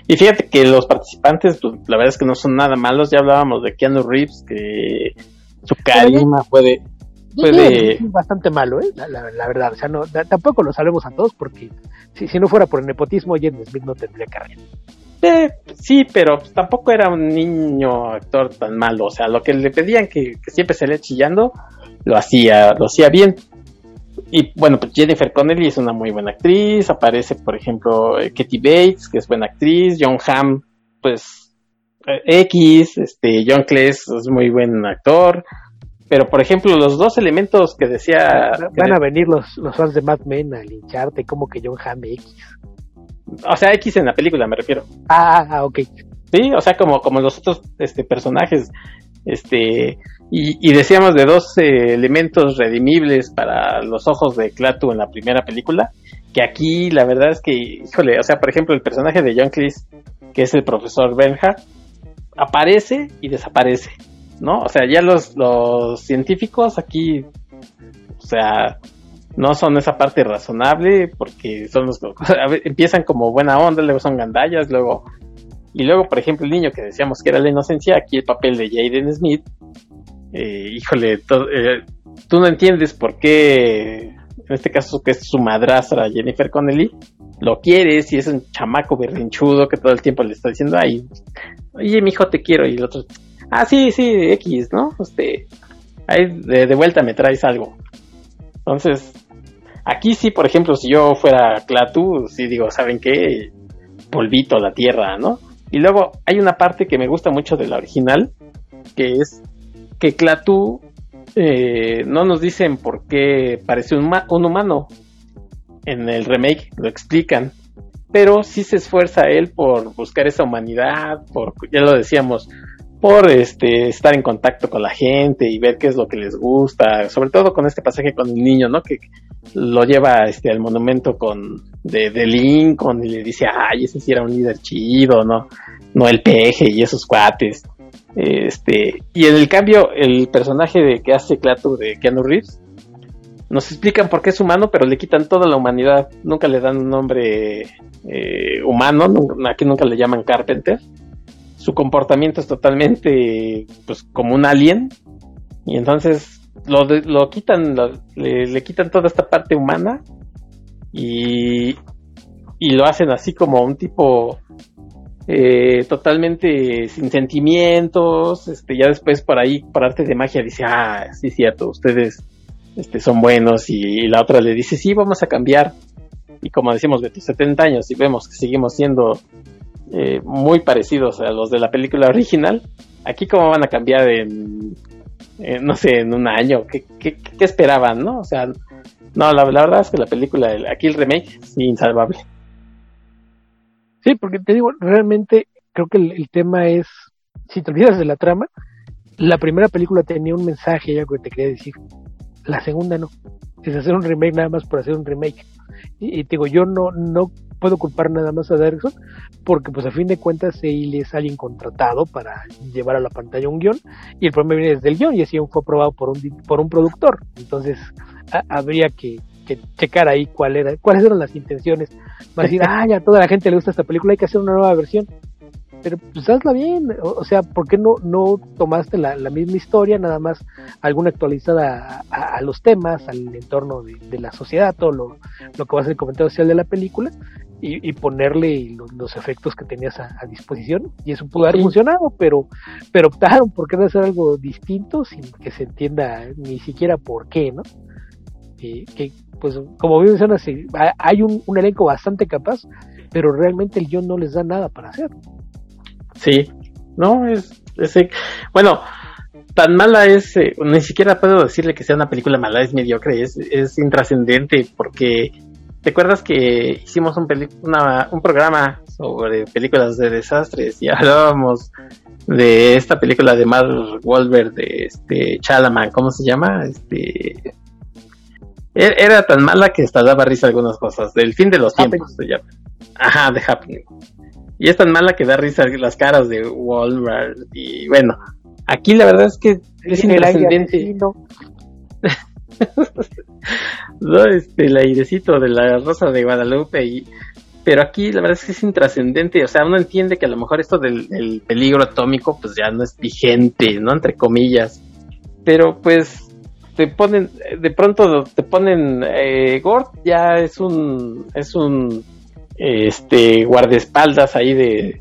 Speaker 2: Y fíjate que los participantes, pues, la verdad es que no son nada malos. Ya hablábamos de Keanu Reeves, que su carisma puede,
Speaker 3: puede... bastante malo, ¿eh? la, verdad. O sea, no, tampoco lo sabemos a todos porque si, si no fuera por el nepotismo, James Smith no tendría carrera.
Speaker 2: Eh, sí, pero tampoco era un niño actor tan malo. O sea, lo que le pedían que, siempre se le chillando, lo hacía, lo hacía bien. Y bueno, pues Jennifer Connelly es una muy buena actriz. Aparece, por ejemplo, eh, Katie Bates, que es buena actriz. John Hamm, pues eh, X. Este, John Cleese es muy buen actor. Pero, por ejemplo, los dos elementos que decía...
Speaker 3: Van, a venir los, los fans de Mad Men a lincharte como que John Hamm X.
Speaker 2: O sea, X en la película me refiero.
Speaker 3: Ah, ah ok.
Speaker 2: Sí, o sea, como, como los otros este, personajes. Este, y, decíamos de dos eh, elementos redimibles para los ojos de Klaatu en la primera película, que aquí la verdad es que, híjole, o sea, por ejemplo, el personaje de John Cleese, que es el profesor Bernhardt, aparece y desaparece, ¿no? O sea, ya los, los científicos aquí, o sea, no son esa parte razonable porque son los [LAUGHS] empiezan como buena onda, luego son gandallas, luego y luego por ejemplo el niño que decíamos que era la inocencia, aquí el papel de Jaden Smith, eh, híjole, eh, tú no entiendes por qué en este caso que es su madrastra Jennifer Connelly, lo quieres y es un chamaco berrinchudo que todo el tiempo le está diciendo, ay, oye, mi hijo te quiero y el otro, ah, sí, sí, X, ¿no? Este, ahí de, de vuelta me traes algo. Entonces, Aquí sí, por ejemplo, si yo fuera Clatu, sí digo, ¿saben qué? Polvito la tierra, ¿no? Y luego hay una parte que me gusta mucho de la original, que es que Clatu eh, no nos dicen por qué parece un, un humano. En el remake lo explican, pero sí se esfuerza él por buscar esa humanidad, por, ya lo decíamos, por este estar en contacto con la gente y ver qué es lo que les gusta, sobre todo con este pasaje con el niño, ¿no? Que lo lleva este al monumento con de, de Lincoln y le dice, ay, ese sí era un líder chido, ¿no? No el peje y esos cuates. Este, y en el cambio, el personaje de que hace Clato de Keanu Reeves, nos explican por qué es humano, pero le quitan toda la humanidad. Nunca le dan un nombre eh, humano, aquí nunca le llaman Carpenter. Su comportamiento es totalmente pues como un alien. Y entonces lo, lo quitan, le, quitan toda esta parte humana y, y lo hacen así como un tipo eh, totalmente sin sentimientos. Este, ya después por ahí, por arte de magia, dice, ah, sí, cierto, ustedes este, son buenos. Y, la otra le dice, sí, vamos a cambiar. Y como decimos, de 70 años y vemos que seguimos siendo eh, muy parecidos a los de la película original, aquí cómo van a cambiar en, no sé, en un año, ¿Qué, qué, esperaban, no? O sea, no, la, verdad es que la película, aquí el remake, sí, insalvable.
Speaker 3: Sí, porque te digo, realmente creo que el, tema es, si te olvidas de la trama, la primera película tenía un mensaje ya que te quería decir, la segunda no. Es hacer un remake nada más por hacer un remake. Y, te digo, yo no, no puedo culpar nada más a Derrickson, porque pues a fin de cuentas él es alguien contratado para llevar a la pantalla un guion, y el problema viene desde el guion, y guion fue aprobado por un, por un productor. Entonces habría que, que, checar ahí cuál era, cuáles eran las intenciones. Va a decir, [LAUGHS] ah, ya a toda la gente le gusta esta película, hay que hacer una nueva versión pero pues hazla bien, o, sea, ¿por qué no, no tomaste la, misma historia, nada más alguna actualizada a, los temas, al entorno de, la sociedad, todo lo, lo, que va a ser el comentario social de la película, y, ponerle los, efectos que tenías a, disposición, y eso pudo haber funcionado, pero, pero optaron por querer hacer algo distinto sin que se entienda ni siquiera por qué, ¿no? que pues como bien mencionas, hay un, un elenco bastante capaz, pero realmente el guion no les da nada para hacer.
Speaker 2: Sí, no, es, ese, bueno, tan mala es, eh, ni siquiera puedo decirle que sea una película mala, es mediocre, es, es intrascendente, porque ¿te acuerdas que hicimos un, un programa sobre películas de desastres y [LAUGHS] hablábamos de esta película de Mark Wahlberg de este Chalaman, ¿cómo se llama? Este era tan mala que hasta daba risa algunas cosas, del fin de los tiempos se llama. Ajá, de Happening. Y es tan mala que da risa las caras de Walmart. Y bueno, aquí la verdad es que es intrascendente. [LAUGHS] no, este, el airecito de la Rosa de Guadalupe. Y, pero aquí la verdad es que es intrascendente. O sea, uno entiende que a lo mejor esto del, peligro atómico, pues ya no es vigente, ¿no? Entre comillas. Pero pues te ponen, de pronto te ponen eh, Gord, ya es un, es un este guardaespaldas ahí de,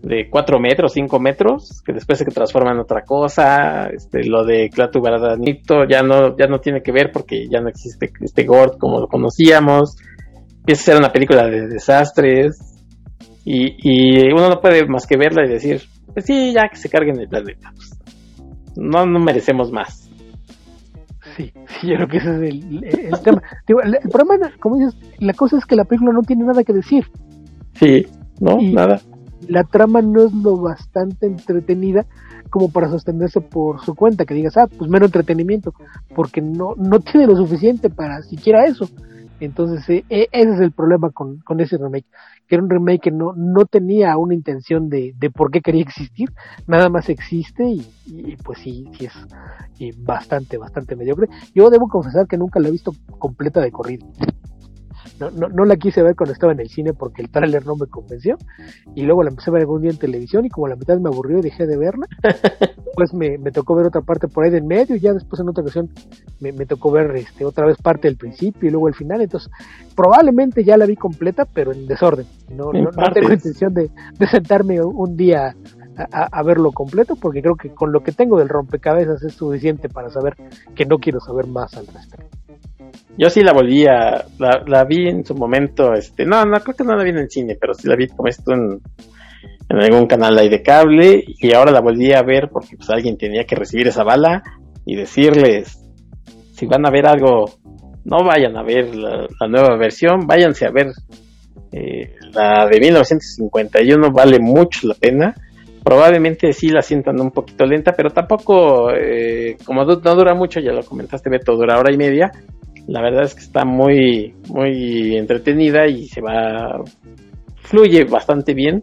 Speaker 2: de 4 metros, 5 metros, que después se transforma en otra cosa, este, lo de Clatu Baradanito ya no, ya no tiene que ver porque ya no existe este Gord como lo conocíamos, empieza a ser una película de desastres, y, y uno no puede más que verla y decir, pues sí, ya que se carguen el planeta, pues, no, no merecemos más.
Speaker 3: Sí, sí, yo creo que ese es el, tema. el, problema, como dices, la cosa es que la película no tiene nada que decir.
Speaker 2: Sí, no, nada.
Speaker 3: La trama no es lo bastante entretenida como para sostenerse por su cuenta, que digas, ah, pues mero entretenimiento, porque no, no tiene lo suficiente para siquiera eso. Entonces, eh, ese es el problema con, con, ese remake, que era un remake que no, no tenía una intención de, de por qué quería existir, nada más existe y, y pues sí, sí es y bastante, bastante mediocre. Yo debo confesar que nunca la he visto completa de corrido no, no, no, la quise ver cuando estaba en el cine porque el tráiler no me convenció. Y luego la empecé a ver algún día en televisión y como la mitad me aburrió y dejé de verla. [LAUGHS] Pues me, me tocó ver otra parte por ahí de en medio y ya después en otra ocasión me, me, tocó ver este otra vez parte del principio y luego el final. Entonces probablemente ya la vi completa pero en desorden. No, no, tengo intención de, de sentarme un día a, a, verlo completo porque creo que con lo que tengo del rompecabezas es suficiente para saber que no quiero saber más al respecto.
Speaker 2: Yo sí la volví a, la, vi en su momento, este, no, no creo que no la vi en el cine, pero sí la vi como esto en, en algún canal ahí de cable y ahora la volví a ver porque pues alguien tenía que recibir esa bala y decirles, si van a ver algo, no vayan a ver la, nueva versión, váyanse a ver eh, la de 1951, vale mucho la pena. Probablemente sí la sientan un poquito lenta, pero tampoco, eh, como no dura mucho, ya lo comentaste Beto, dura hora y media, La verdad es que está muy, muy entretenida y se va, fluye bastante bien.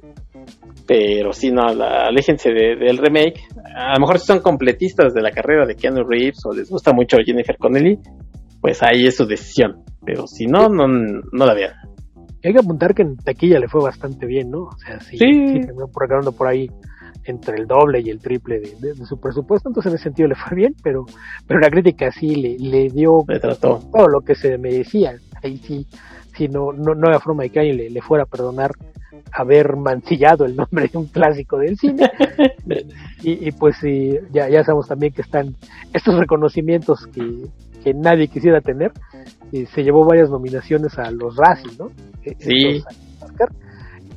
Speaker 2: Pero si no, la, aléjense del remake. A lo mejor si son completistas de la carrera de Keanu Reeves o les gusta mucho Jennifer Connelly, pues ahí es su decisión. Pero si no, no, no la vean.
Speaker 3: Hay que apuntar que en taquilla le fue bastante bien, ¿no? O sea, sí, sí. por, por ahí entre el doble y el triple de, su presupuesto, entonces en ese sentido le fue bien, pero, pero la crítica sí le, le dio todo lo que se merecía. Ahí sí, sí no, no, no había forma de que alguien le, le fuera a perdonar haber mancillado el nombre de un clásico del cine. [LAUGHS] y, pues sí, ya, ya sabemos también que están estos reconocimientos que, que nadie quisiera tener. Y se llevó varias nominaciones a los Razzie, ¿no?
Speaker 2: Sí.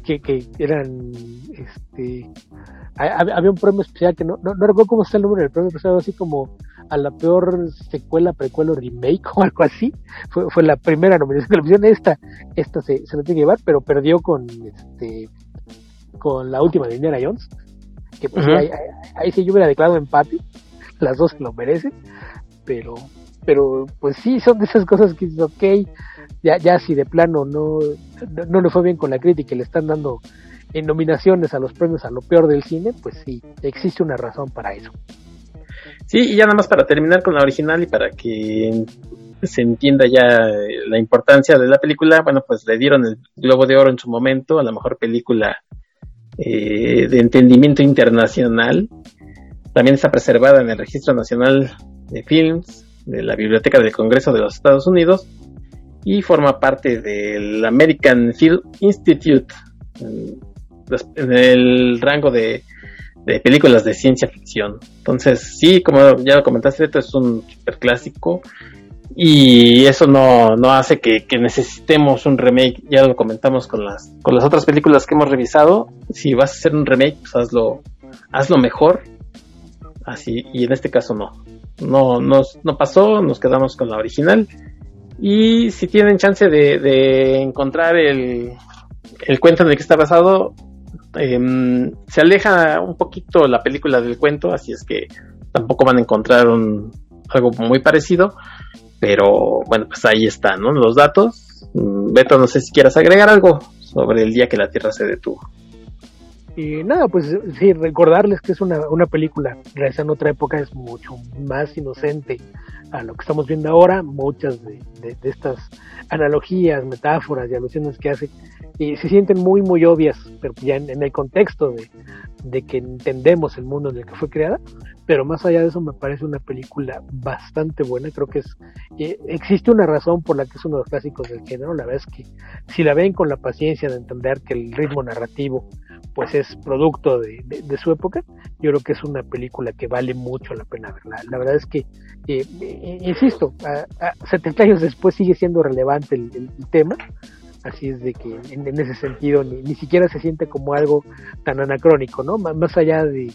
Speaker 3: Que, que eran este había un premio especial que no, no, recuerdo cómo está el nombre del premio, pero así como a la peor secuela, precuela remake [LAUGHS] o algo así. Fue, fue la primera nominación que le Esta, esta se, se la tiene que llevar, pero perdió con este con la última de Indiana Jones. Que pues ahí, ahí, sí yo hubiera declarado empate. Las dos lo merecen. Pero, pero pues sí, son de esas cosas que dices, ok, ya, ya si de plano no, no le fue bien con la crítica y le están dando en nominaciones a los premios a lo peor del cine, pues sí, existe una razón para eso.
Speaker 2: Sí, y ya nada más para terminar con la original y para que se entienda ya eh, la importancia de la película, bueno, pues le dieron el Globo de Oro en su momento a la mejor película eh, de entendimiento internacional. También está preservada en el Registro Nacional de Films de la Biblioteca del Congreso de los Estados Unidos y forma parte del American Film Institute en el rango de, películas de ciencia ficción. Entonces, sí, como ya lo comentaste, esto es un super clásico y eso no, no hace que, necesitemos un remake. Ya lo comentamos con las, con las otras películas que hemos revisado. Si vas a hacer un remake, pues hazlo, hazlo mejor. Así, y en este caso no. No, no, no pasó, nos quedamos con la original. Y si tienen chance de, encontrar el, el cuento en el que está basado, Em, se aleja un poquito la película del cuento, así es que tampoco van a encontrar un, algo muy parecido, pero bueno, pues ahí están, ¿no? Los datos. Mm, Beto, no sé si quieras agregar algo sobre el día que la Tierra se detuvo.
Speaker 3: Y nada, pues sí, recordarles que es una, una película realizada en otra época, es mucho más inocente a lo que estamos viendo ahora. Muchas de, de estas analogías, metáforas y alusiones que hace y se sienten muy, muy obvias, pero ya en, el contexto de, que entendemos el mundo en el que fue creada, pero más allá de eso me parece una película bastante buena, creo que es, eh, existe una razón por la que es uno de los clásicos del género, la verdad es que si la ven con la paciencia de entender que el ritmo narrativo pues es producto de, su época, yo creo que es una película que vale mucho la pena verla. La verdad es que, eh, eh, insisto, a, 70 años después sigue siendo relevante el tema, Así es de que en, ese sentido ni, ni, siquiera se siente como algo tan anacrónico, ¿no? más allá de,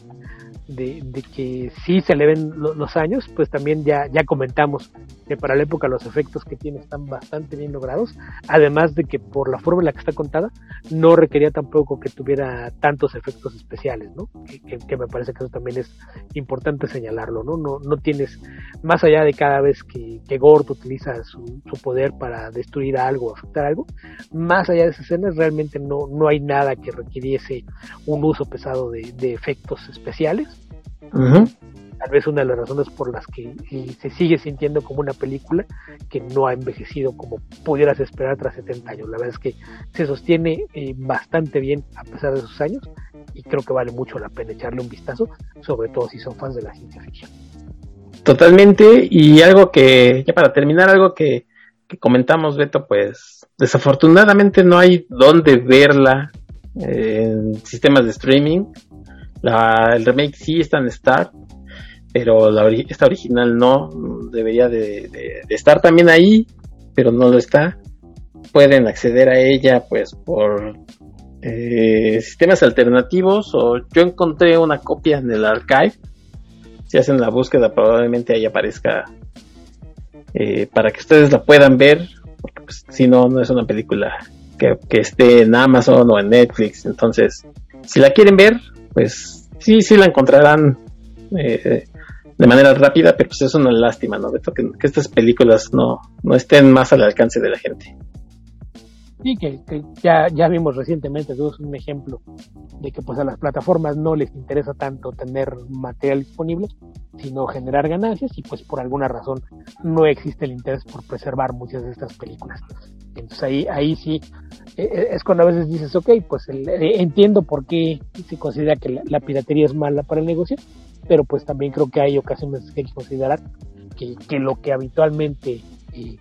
Speaker 3: de, que sí se le ven los años, pues también ya, ya comentamos que para la época los efectos que tiene están bastante bien logrados, además de que por la forma en la que está contada no requería tampoco que tuviera tantos efectos especiales, ¿no? Que, me parece que eso también es importante señalarlo, ¿no? No, no tienes, más allá de cada vez que, que Gord utiliza su, poder para destruir algo, afectar algo, más allá de esas escenas realmente no, no hay nada que requiriese un uso pesado de efectos especiales Tal vez una de las razones por las que se sigue sintiendo como una película que no ha envejecido como pudieras esperar tras 70 años. La verdad es que se sostiene eh, bastante bien a pesar de sus años y creo que vale mucho la pena echarle un vistazo, sobre todo si son fans de la ciencia ficción.
Speaker 2: Totalmente, y algo que, ya para terminar, algo que, comentamos, Beto, pues desafortunadamente no hay dónde verla en sistemas de streaming. La, el remake sí está en Star, pero la, esta original no, debería de, estar también ahí, pero no lo está. Pueden acceder a ella pues por eh, sistemas alternativos o yo encontré una copia en el archive. Si hacen la búsqueda probablemente ahí aparezca eh, para que ustedes la puedan ver, porque pues, si no, no es una película que, que esté en Amazon o en Netflix. Entonces, si la quieren ver, pues sí, sí la encontrarán eh, de manera rápida, pero pues es una lástima, ¿no? Beto? Que, que estas películas no, no estén más al alcance de la gente.
Speaker 3: Sí, que, ya, ya vimos recientemente, es un ejemplo de que pues a las plataformas no les interesa tanto tener material disponible, sino generar ganancias y pues por alguna razón no existe el interés por preservar muchas de estas películas. Entonces ahí, ahí sí e, e, es cuando a veces dices, ok, pues eh, entiendo por qué se considera que la, piratería es mala para el negocio, pero pues también creo que hay ocasiones que hay que considerar que, que lo que habitualmente y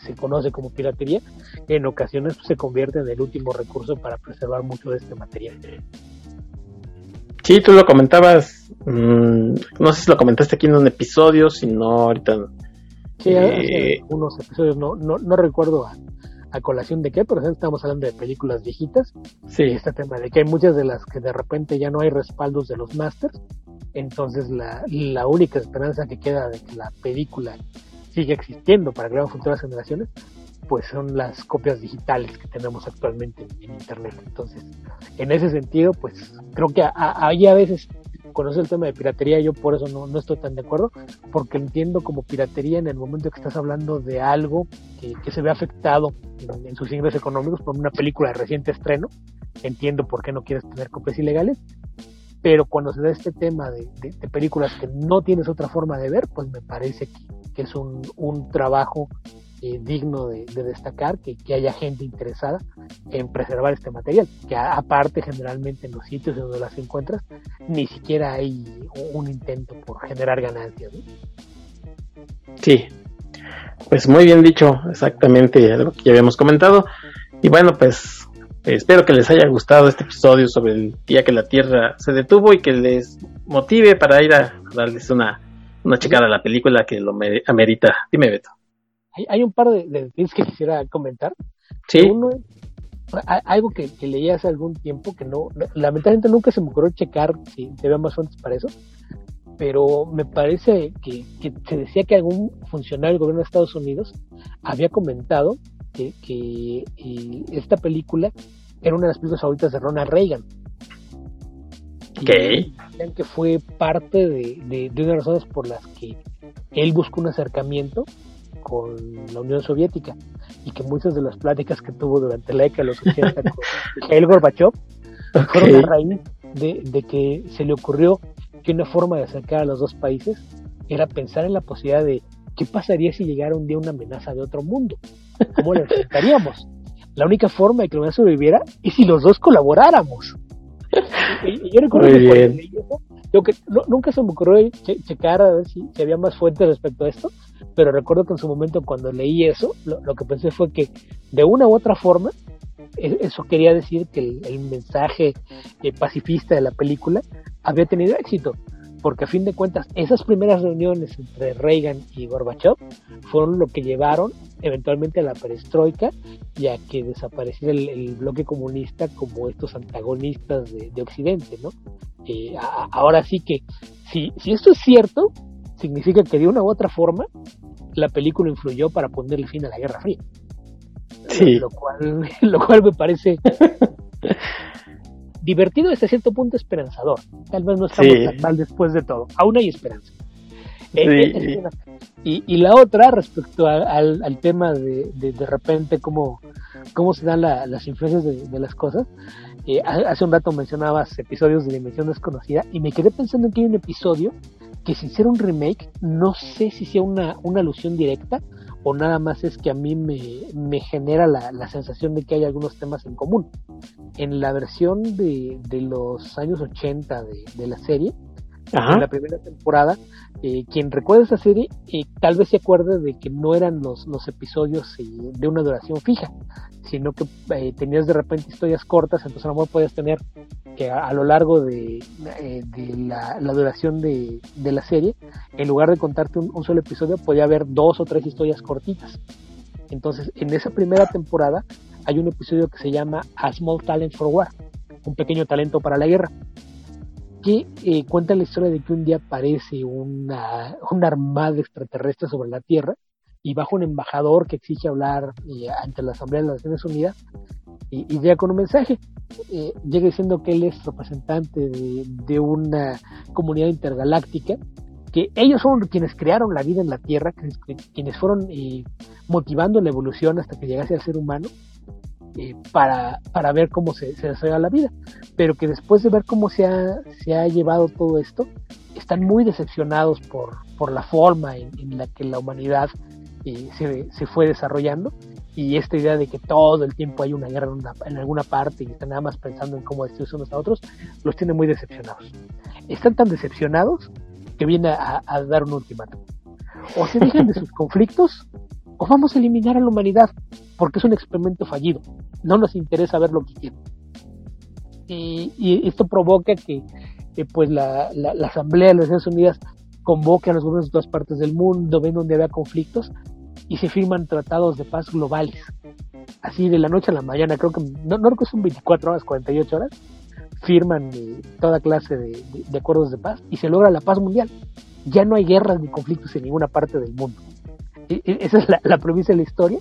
Speaker 3: se conoce como piratería, en ocasiones se convierte en el último recurso para preservar mucho de este material.
Speaker 2: Sí, tú lo comentabas, mm, no sé si lo comentaste aquí en un episodio, si no ahorita...
Speaker 3: Sí, eh, unos episodios, no, no, no recuerdo a, colación de qué, pero estamos hablando de películas viejitas. Sí. Este tema de que hay muchas de las que de repente ya no hay respaldos de los masters, entonces la, la única esperanza que queda de que la película sigue existiendo para crear futuras generaciones, pues son las copias digitales que tenemos actualmente en, Internet. Entonces, en ese sentido, pues creo que ahí a, veces conoce el tema de piratería, yo por eso no, no, estoy tan de acuerdo, porque entiendo como piratería en el momento que estás hablando de algo que, se ve afectado en, sus ingresos económicos por una película de reciente estreno, entiendo por qué no quieres tener copias ilegales, pero cuando se da este tema de, de películas que no tienes otra forma de ver, pues me parece que, que es un, un trabajo eh, digno de, destacar, que, haya gente interesada en preservar este material, que aparte generalmente en los sitios donde las encuentras, ni siquiera hay un intento por generar ganancias.
Speaker 2: Sí, pues muy bien dicho, exactamente lo que ya habíamos comentado. Y bueno, pues espero que les haya gustado este episodio sobre el día que la Tierra se detuvo y que les motive para ir a darles una una checada a la película que lo amerita. Dime, Beto.
Speaker 3: Hay, un par de, detalles que quisiera comentar.
Speaker 2: Sí.
Speaker 3: Uno algo que, leí hace algún tiempo que no, lamentablemente nunca se me ocurrió checar si había más fuentes para eso, pero me parece que, se decía que algún funcionario del gobierno de Estados Unidos había comentado que, que esta película era una de las películas favoritas de Ronald Reagan.
Speaker 2: Okay.
Speaker 3: que fue parte de, de, una de las razones por las que él buscó un acercamiento con la Unión Soviética y que muchas de las pláticas que tuvo durante la década de los 80 con Mikhail Gorbachev fueron a raíz de, de, que se le ocurrió que una forma de acercar a los dos países era pensar en la posibilidad de qué pasaría si llegara un día una amenaza de otro mundo, cómo la enfrentaríamos. La única forma de que la humanidad sobreviviera es si los dos colaboráramos. Y, yo recuerdo que, nunca se me ocurrió checar a ver si, había más fuentes respecto a esto, pero recuerdo que en su momento cuando leí eso, lo, que pensé fue que de una u otra forma, e, eso quería decir que el, mensaje eh, pacifista de la película había tenido éxito porque a fin de cuentas esas primeras reuniones entre Reagan y Gorbachev fueron lo que llevaron eventualmente a la perestroika y a que desapareciera el, bloque comunista como estos antagonistas de, Occidente, ¿no? Eh, ahora sí que, si, si esto es cierto, significa que de una u otra forma la película influyó para ponerle fin a la Guerra Fría.
Speaker 2: Sí.
Speaker 3: Lo cual, [LAUGHS] lo cual me parece [LAUGHS] divertido hasta cierto punto esperanzador. Tal vez no estamos tan mal después de todo. Aún hay esperanza. Eh, eh, y, la otra, respecto al, tema de, de, repente cómo, cómo se dan las influencias de, las cosas, eh, hace un rato mencionabas episodios de Dimensión Desconocida y me quedé pensando en que hay un episodio que si hiciera un remake, no sé si sea una, una alusión directa o nada más es que a mí me, genera la, sensación de que hay algunos temas en común. En la versión de, de los años 80 de, de la serie, en la primera temporada, eh, quien recuerda esa serie eh, tal vez se acuerde de que no eran los, los episodios eh, de una duración fija, sino que tenías de repente historias cortas, entonces a lo mejor podías tener que a, lo largo de, la, duración de, de, la serie, en lugar de contarte un, solo episodio, podía haber dos o tres historias cortitas. Entonces, en esa primera temporada hay un episodio que se llama A Small Talent for War, un pequeño talento para la guerra que eh, cuenta la historia de que un día aparece una, una armada extraterrestre sobre la Tierra y bajo un embajador que exige hablar eh, ante la Asamblea de las Naciones Unidas y, llega con un mensaje. Eh, llega diciendo que él es representante de, una comunidad intergaláctica que ellos son quienes crearon la vida en la Tierra, quienes fueron eh, motivando la evolución hasta que llegase al ser humano, eh, para, para ver cómo se, se desarrolla la vida, pero que después de ver cómo se ha, se ha llevado todo esto, están muy decepcionados por, por la forma en, la que la humanidad eh, se, se, fue desarrollando y esta idea de que todo el tiempo hay una guerra en, alguna parte y están nada más pensando en cómo destruirse unos a otros, los tiene muy decepcionados. Están tan decepcionados que viene a, a dar un ultimátum. O se dejan de sus [LAUGHS] conflictos o vamos a eliminar a la humanidad porque es un experimento fallido. No nos interesa ver lo que quieren. Y, esto provoca que, pues la, Asamblea de las Naciones Unidas convoque a los gobiernos de todas partes del mundo, ven donde haya conflictos y se firman tratados de paz globales. Así de la noche a la mañana, creo que no, no creo que son 24 horas, 48 horas, firman eh, toda clase de, acuerdos de paz y se logra la paz mundial. Ya no hay guerras ni conflictos en ninguna parte del mundo. esa es la, premisa de la historia,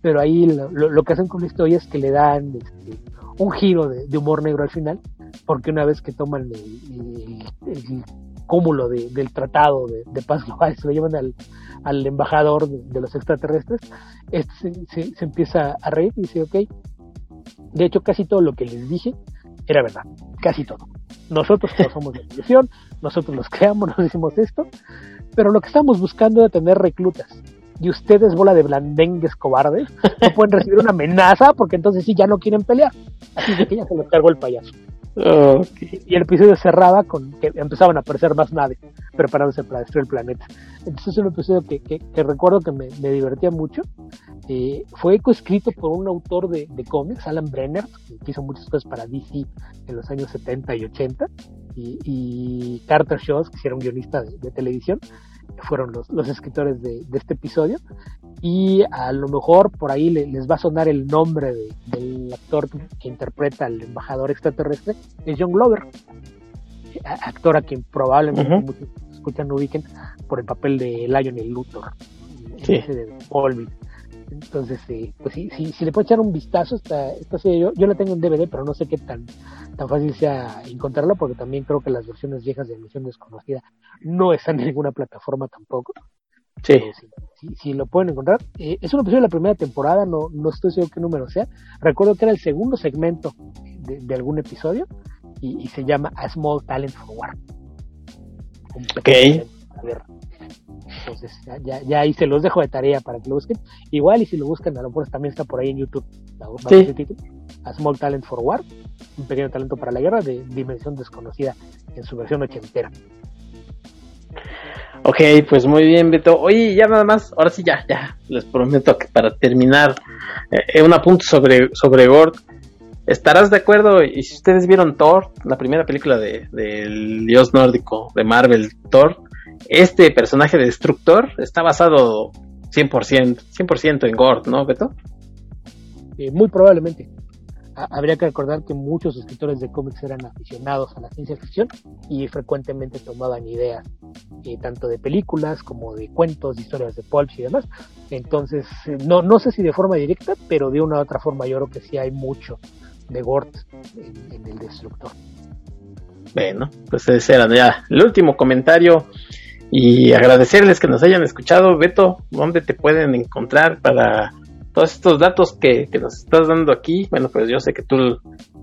Speaker 3: pero ahí lo, que hacen con la historia es que le dan este, un giro de, humor negro al final, porque una vez que toman el, cúmulo del tratado de, paz global, se lo llevan al, embajador de, los extraterrestres, este se, empieza a reír y dice, ok, de hecho casi todo lo que les dije era verdad, casi todo. Nosotros somos la ilusión, nosotros los [LAUGHS] creamos, nos decimos esto, pero lo que estamos buscando era tener reclutas y ustedes, bola de blandengues cobardes, no pueden recibir una amenaza porque entonces sí ya no quieren pelear. Así que ya se lo cargó el payaso. Y el episodio cerraba con que empezaban a aparecer más naves preparándose para destruir el planeta. Entonces es un episodio que, que, recuerdo que me, divertía mucho. Eh, fue coescrito por un autor de, cómics, Alan Brenner, que hizo muchas cosas para DC en los años 70 y 80, y, Carter Shaw, que era un guionista de televisión fueron los, los escritores de, este episodio. Y a lo mejor por ahí les va a sonar el nombre del actor que interpreta al embajador extraterrestre, es John Glover, actor a quien probablemente muchos escuchan ubiquen por el papel de Lionel Luthor, sí. de Paul entonces, eh, pues sí, si le puedo echar un vistazo, esta, esta serie, yo, yo la tengo en DVD, pero no sé qué tan, tan fácil sea encontrarla, porque también creo que las versiones viejas de Emisión Desconocida no están en ninguna plataforma tampoco.
Speaker 2: Sí.
Speaker 3: si, lo pueden encontrar. Eh, es una episodio de la primera temporada, no, no estoy seguro qué número sea. Recuerdo que era el segundo segmento de, algún episodio y, se llama A Small Talent for War.
Speaker 2: Ok.
Speaker 3: Entonces, ya, ya, ahí se los dejo de tarea para que lo busquen. Igual, y si lo buscan, a lo mejor también está por ahí en YouTube. A Small Talent for War, un pequeño talento para la guerra de dimensión desconocida en su versión ochentera.
Speaker 2: Ok, pues muy bien, Beto. Oye, ya nada más, ahora sí, ya, ya, les prometo que para terminar, eh, un apunto sobre, sobre Gord. ¿Estarás de acuerdo? Y si ustedes vieron Thor, la primera película de, del dios nórdico de Marvel, Thor, este personaje de Destructor está basado 100%, 100% en Gord, ¿no, Beto?
Speaker 3: Eh, muy probablemente. habría que recordar que muchos escritores de cómics eran aficionados a la ciencia ficción y frecuentemente tomaban ideas eh, tanto de películas como de cuentos, de historias de pulp y demás. Entonces, eh, no, no sé si de forma directa, pero de una u otra forma yo creo que sí hay mucho de Gord en, el Destructor.
Speaker 2: Bueno, pues ese era ya el último comentario y agradecerles que nos hayan escuchado. Beto, ¿dónde te pueden encontrar para todos estos datos que, nos estás dando aquí? Bueno, pues yo sé que tú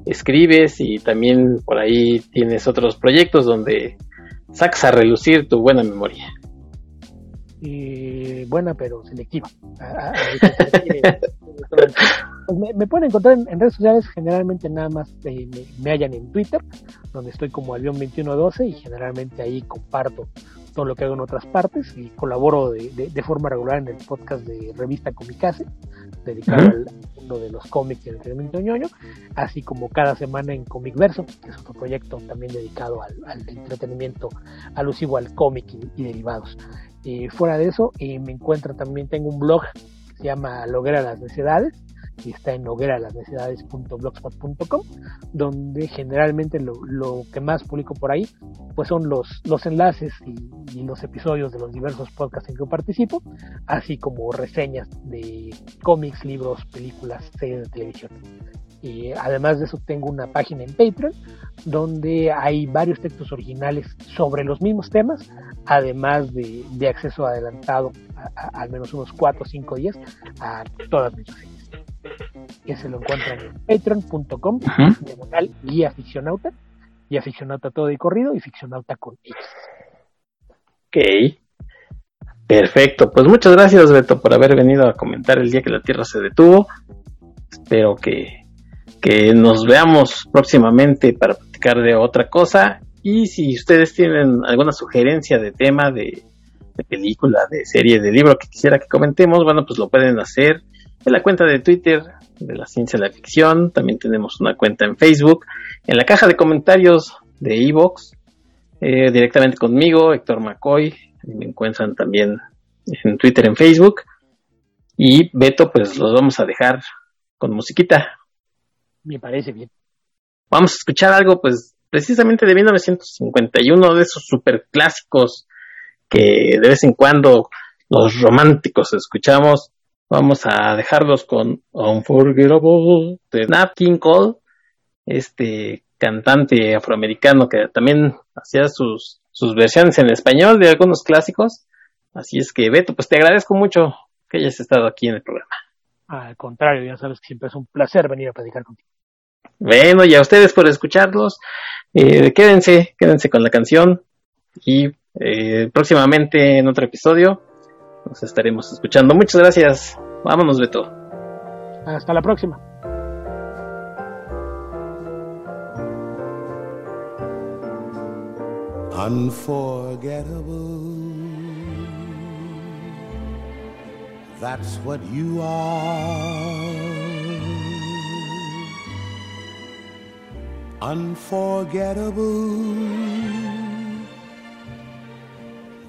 Speaker 2: escribes y también por ahí tienes otros proyectos donde sacas a relucir tu buena memoria.
Speaker 3: Y buena pero selectiva. [LAUGHS] Pues me, pueden encontrar en, redes sociales, generalmente nada más me, me, hallan en Twitter, donde estoy como avión2112 y generalmente ahí comparto todo lo que hago en otras partes y colaboro de, de, forma regular en el podcast de Revista Comicase, dedicado al mundo de los cómics y el entretenimiento ñoño, así como cada semana en Comic Verso, que es otro proyecto también dedicado al, entretenimiento alusivo al cómic y, derivados. y fuera de eso, eh, me encuentro también, tengo un blog que se llama Loguera las Necesidades, y está en hogueralasnecesidades.blogspot.com, donde generalmente lo, que más publico por ahí pues son los, los enlaces y, los episodios de los diversos podcasts en que participo, así como reseñas de cómics, libros, películas, series de televisión. Eh, además de eso, tengo una página en Patreon donde hay varios textos originales sobre los mismos temas, además de, acceso adelantado a, al menos unos 4 o 5 días a todas mis series. Que se lo encuentran en patreon.com, diagonal guía ficcionauta, guía ficcionauta todo de corrido y ficcionauta con X.
Speaker 2: Ok. Perfecto. Pues muchas gracias, Beto, por haber venido a comentar el día que la Tierra se detuvo. Espero que que nos veamos próximamente para platicar de otra cosa. Y si ustedes tienen alguna sugerencia de tema, de, película, de serie, de libro que quisiera que comentemos, bueno, pues lo pueden hacer en la cuenta de Twitter de la ciencia de la ficción. También tenemos una cuenta en Facebook. En la caja de comentarios de Evox, eh, directamente conmigo, Héctor McCoy. Me encuentran también en Twitter, en Facebook. Y Beto, pues los vamos a dejar con musiquita.
Speaker 3: Me parece bien.
Speaker 2: Vamos a escuchar algo, pues, precisamente de 1951, de esos super clásicos que de vez en cuando los románticos escuchamos. Vamos a dejarlos con Unforgettable de Nat King Cole, este cantante afroamericano que también hacía sus, sus versiones en español de algunos clásicos. Así es que, Beto, pues te agradezco mucho que hayas estado aquí en el programa.
Speaker 3: Al contrario, ya sabes que siempre es un placer venir a platicar contigo.
Speaker 2: Bueno, y a ustedes por escucharlos. Eh, quédense, quédense con la canción y eh, próximamente en otro episodio nos estaremos escuchando. Muchas gracias. Vámonos, Beto.
Speaker 3: Hasta la próxima.
Speaker 4: Unforgettable. That's what you are. unforgettable.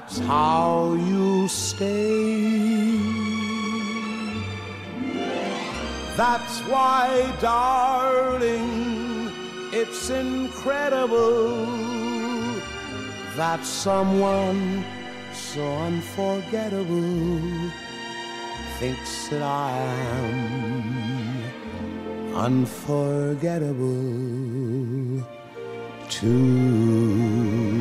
Speaker 4: That's how you stay. That's why, darling, it's incredible that someone so unforgettable thinks that I am unforgettable too.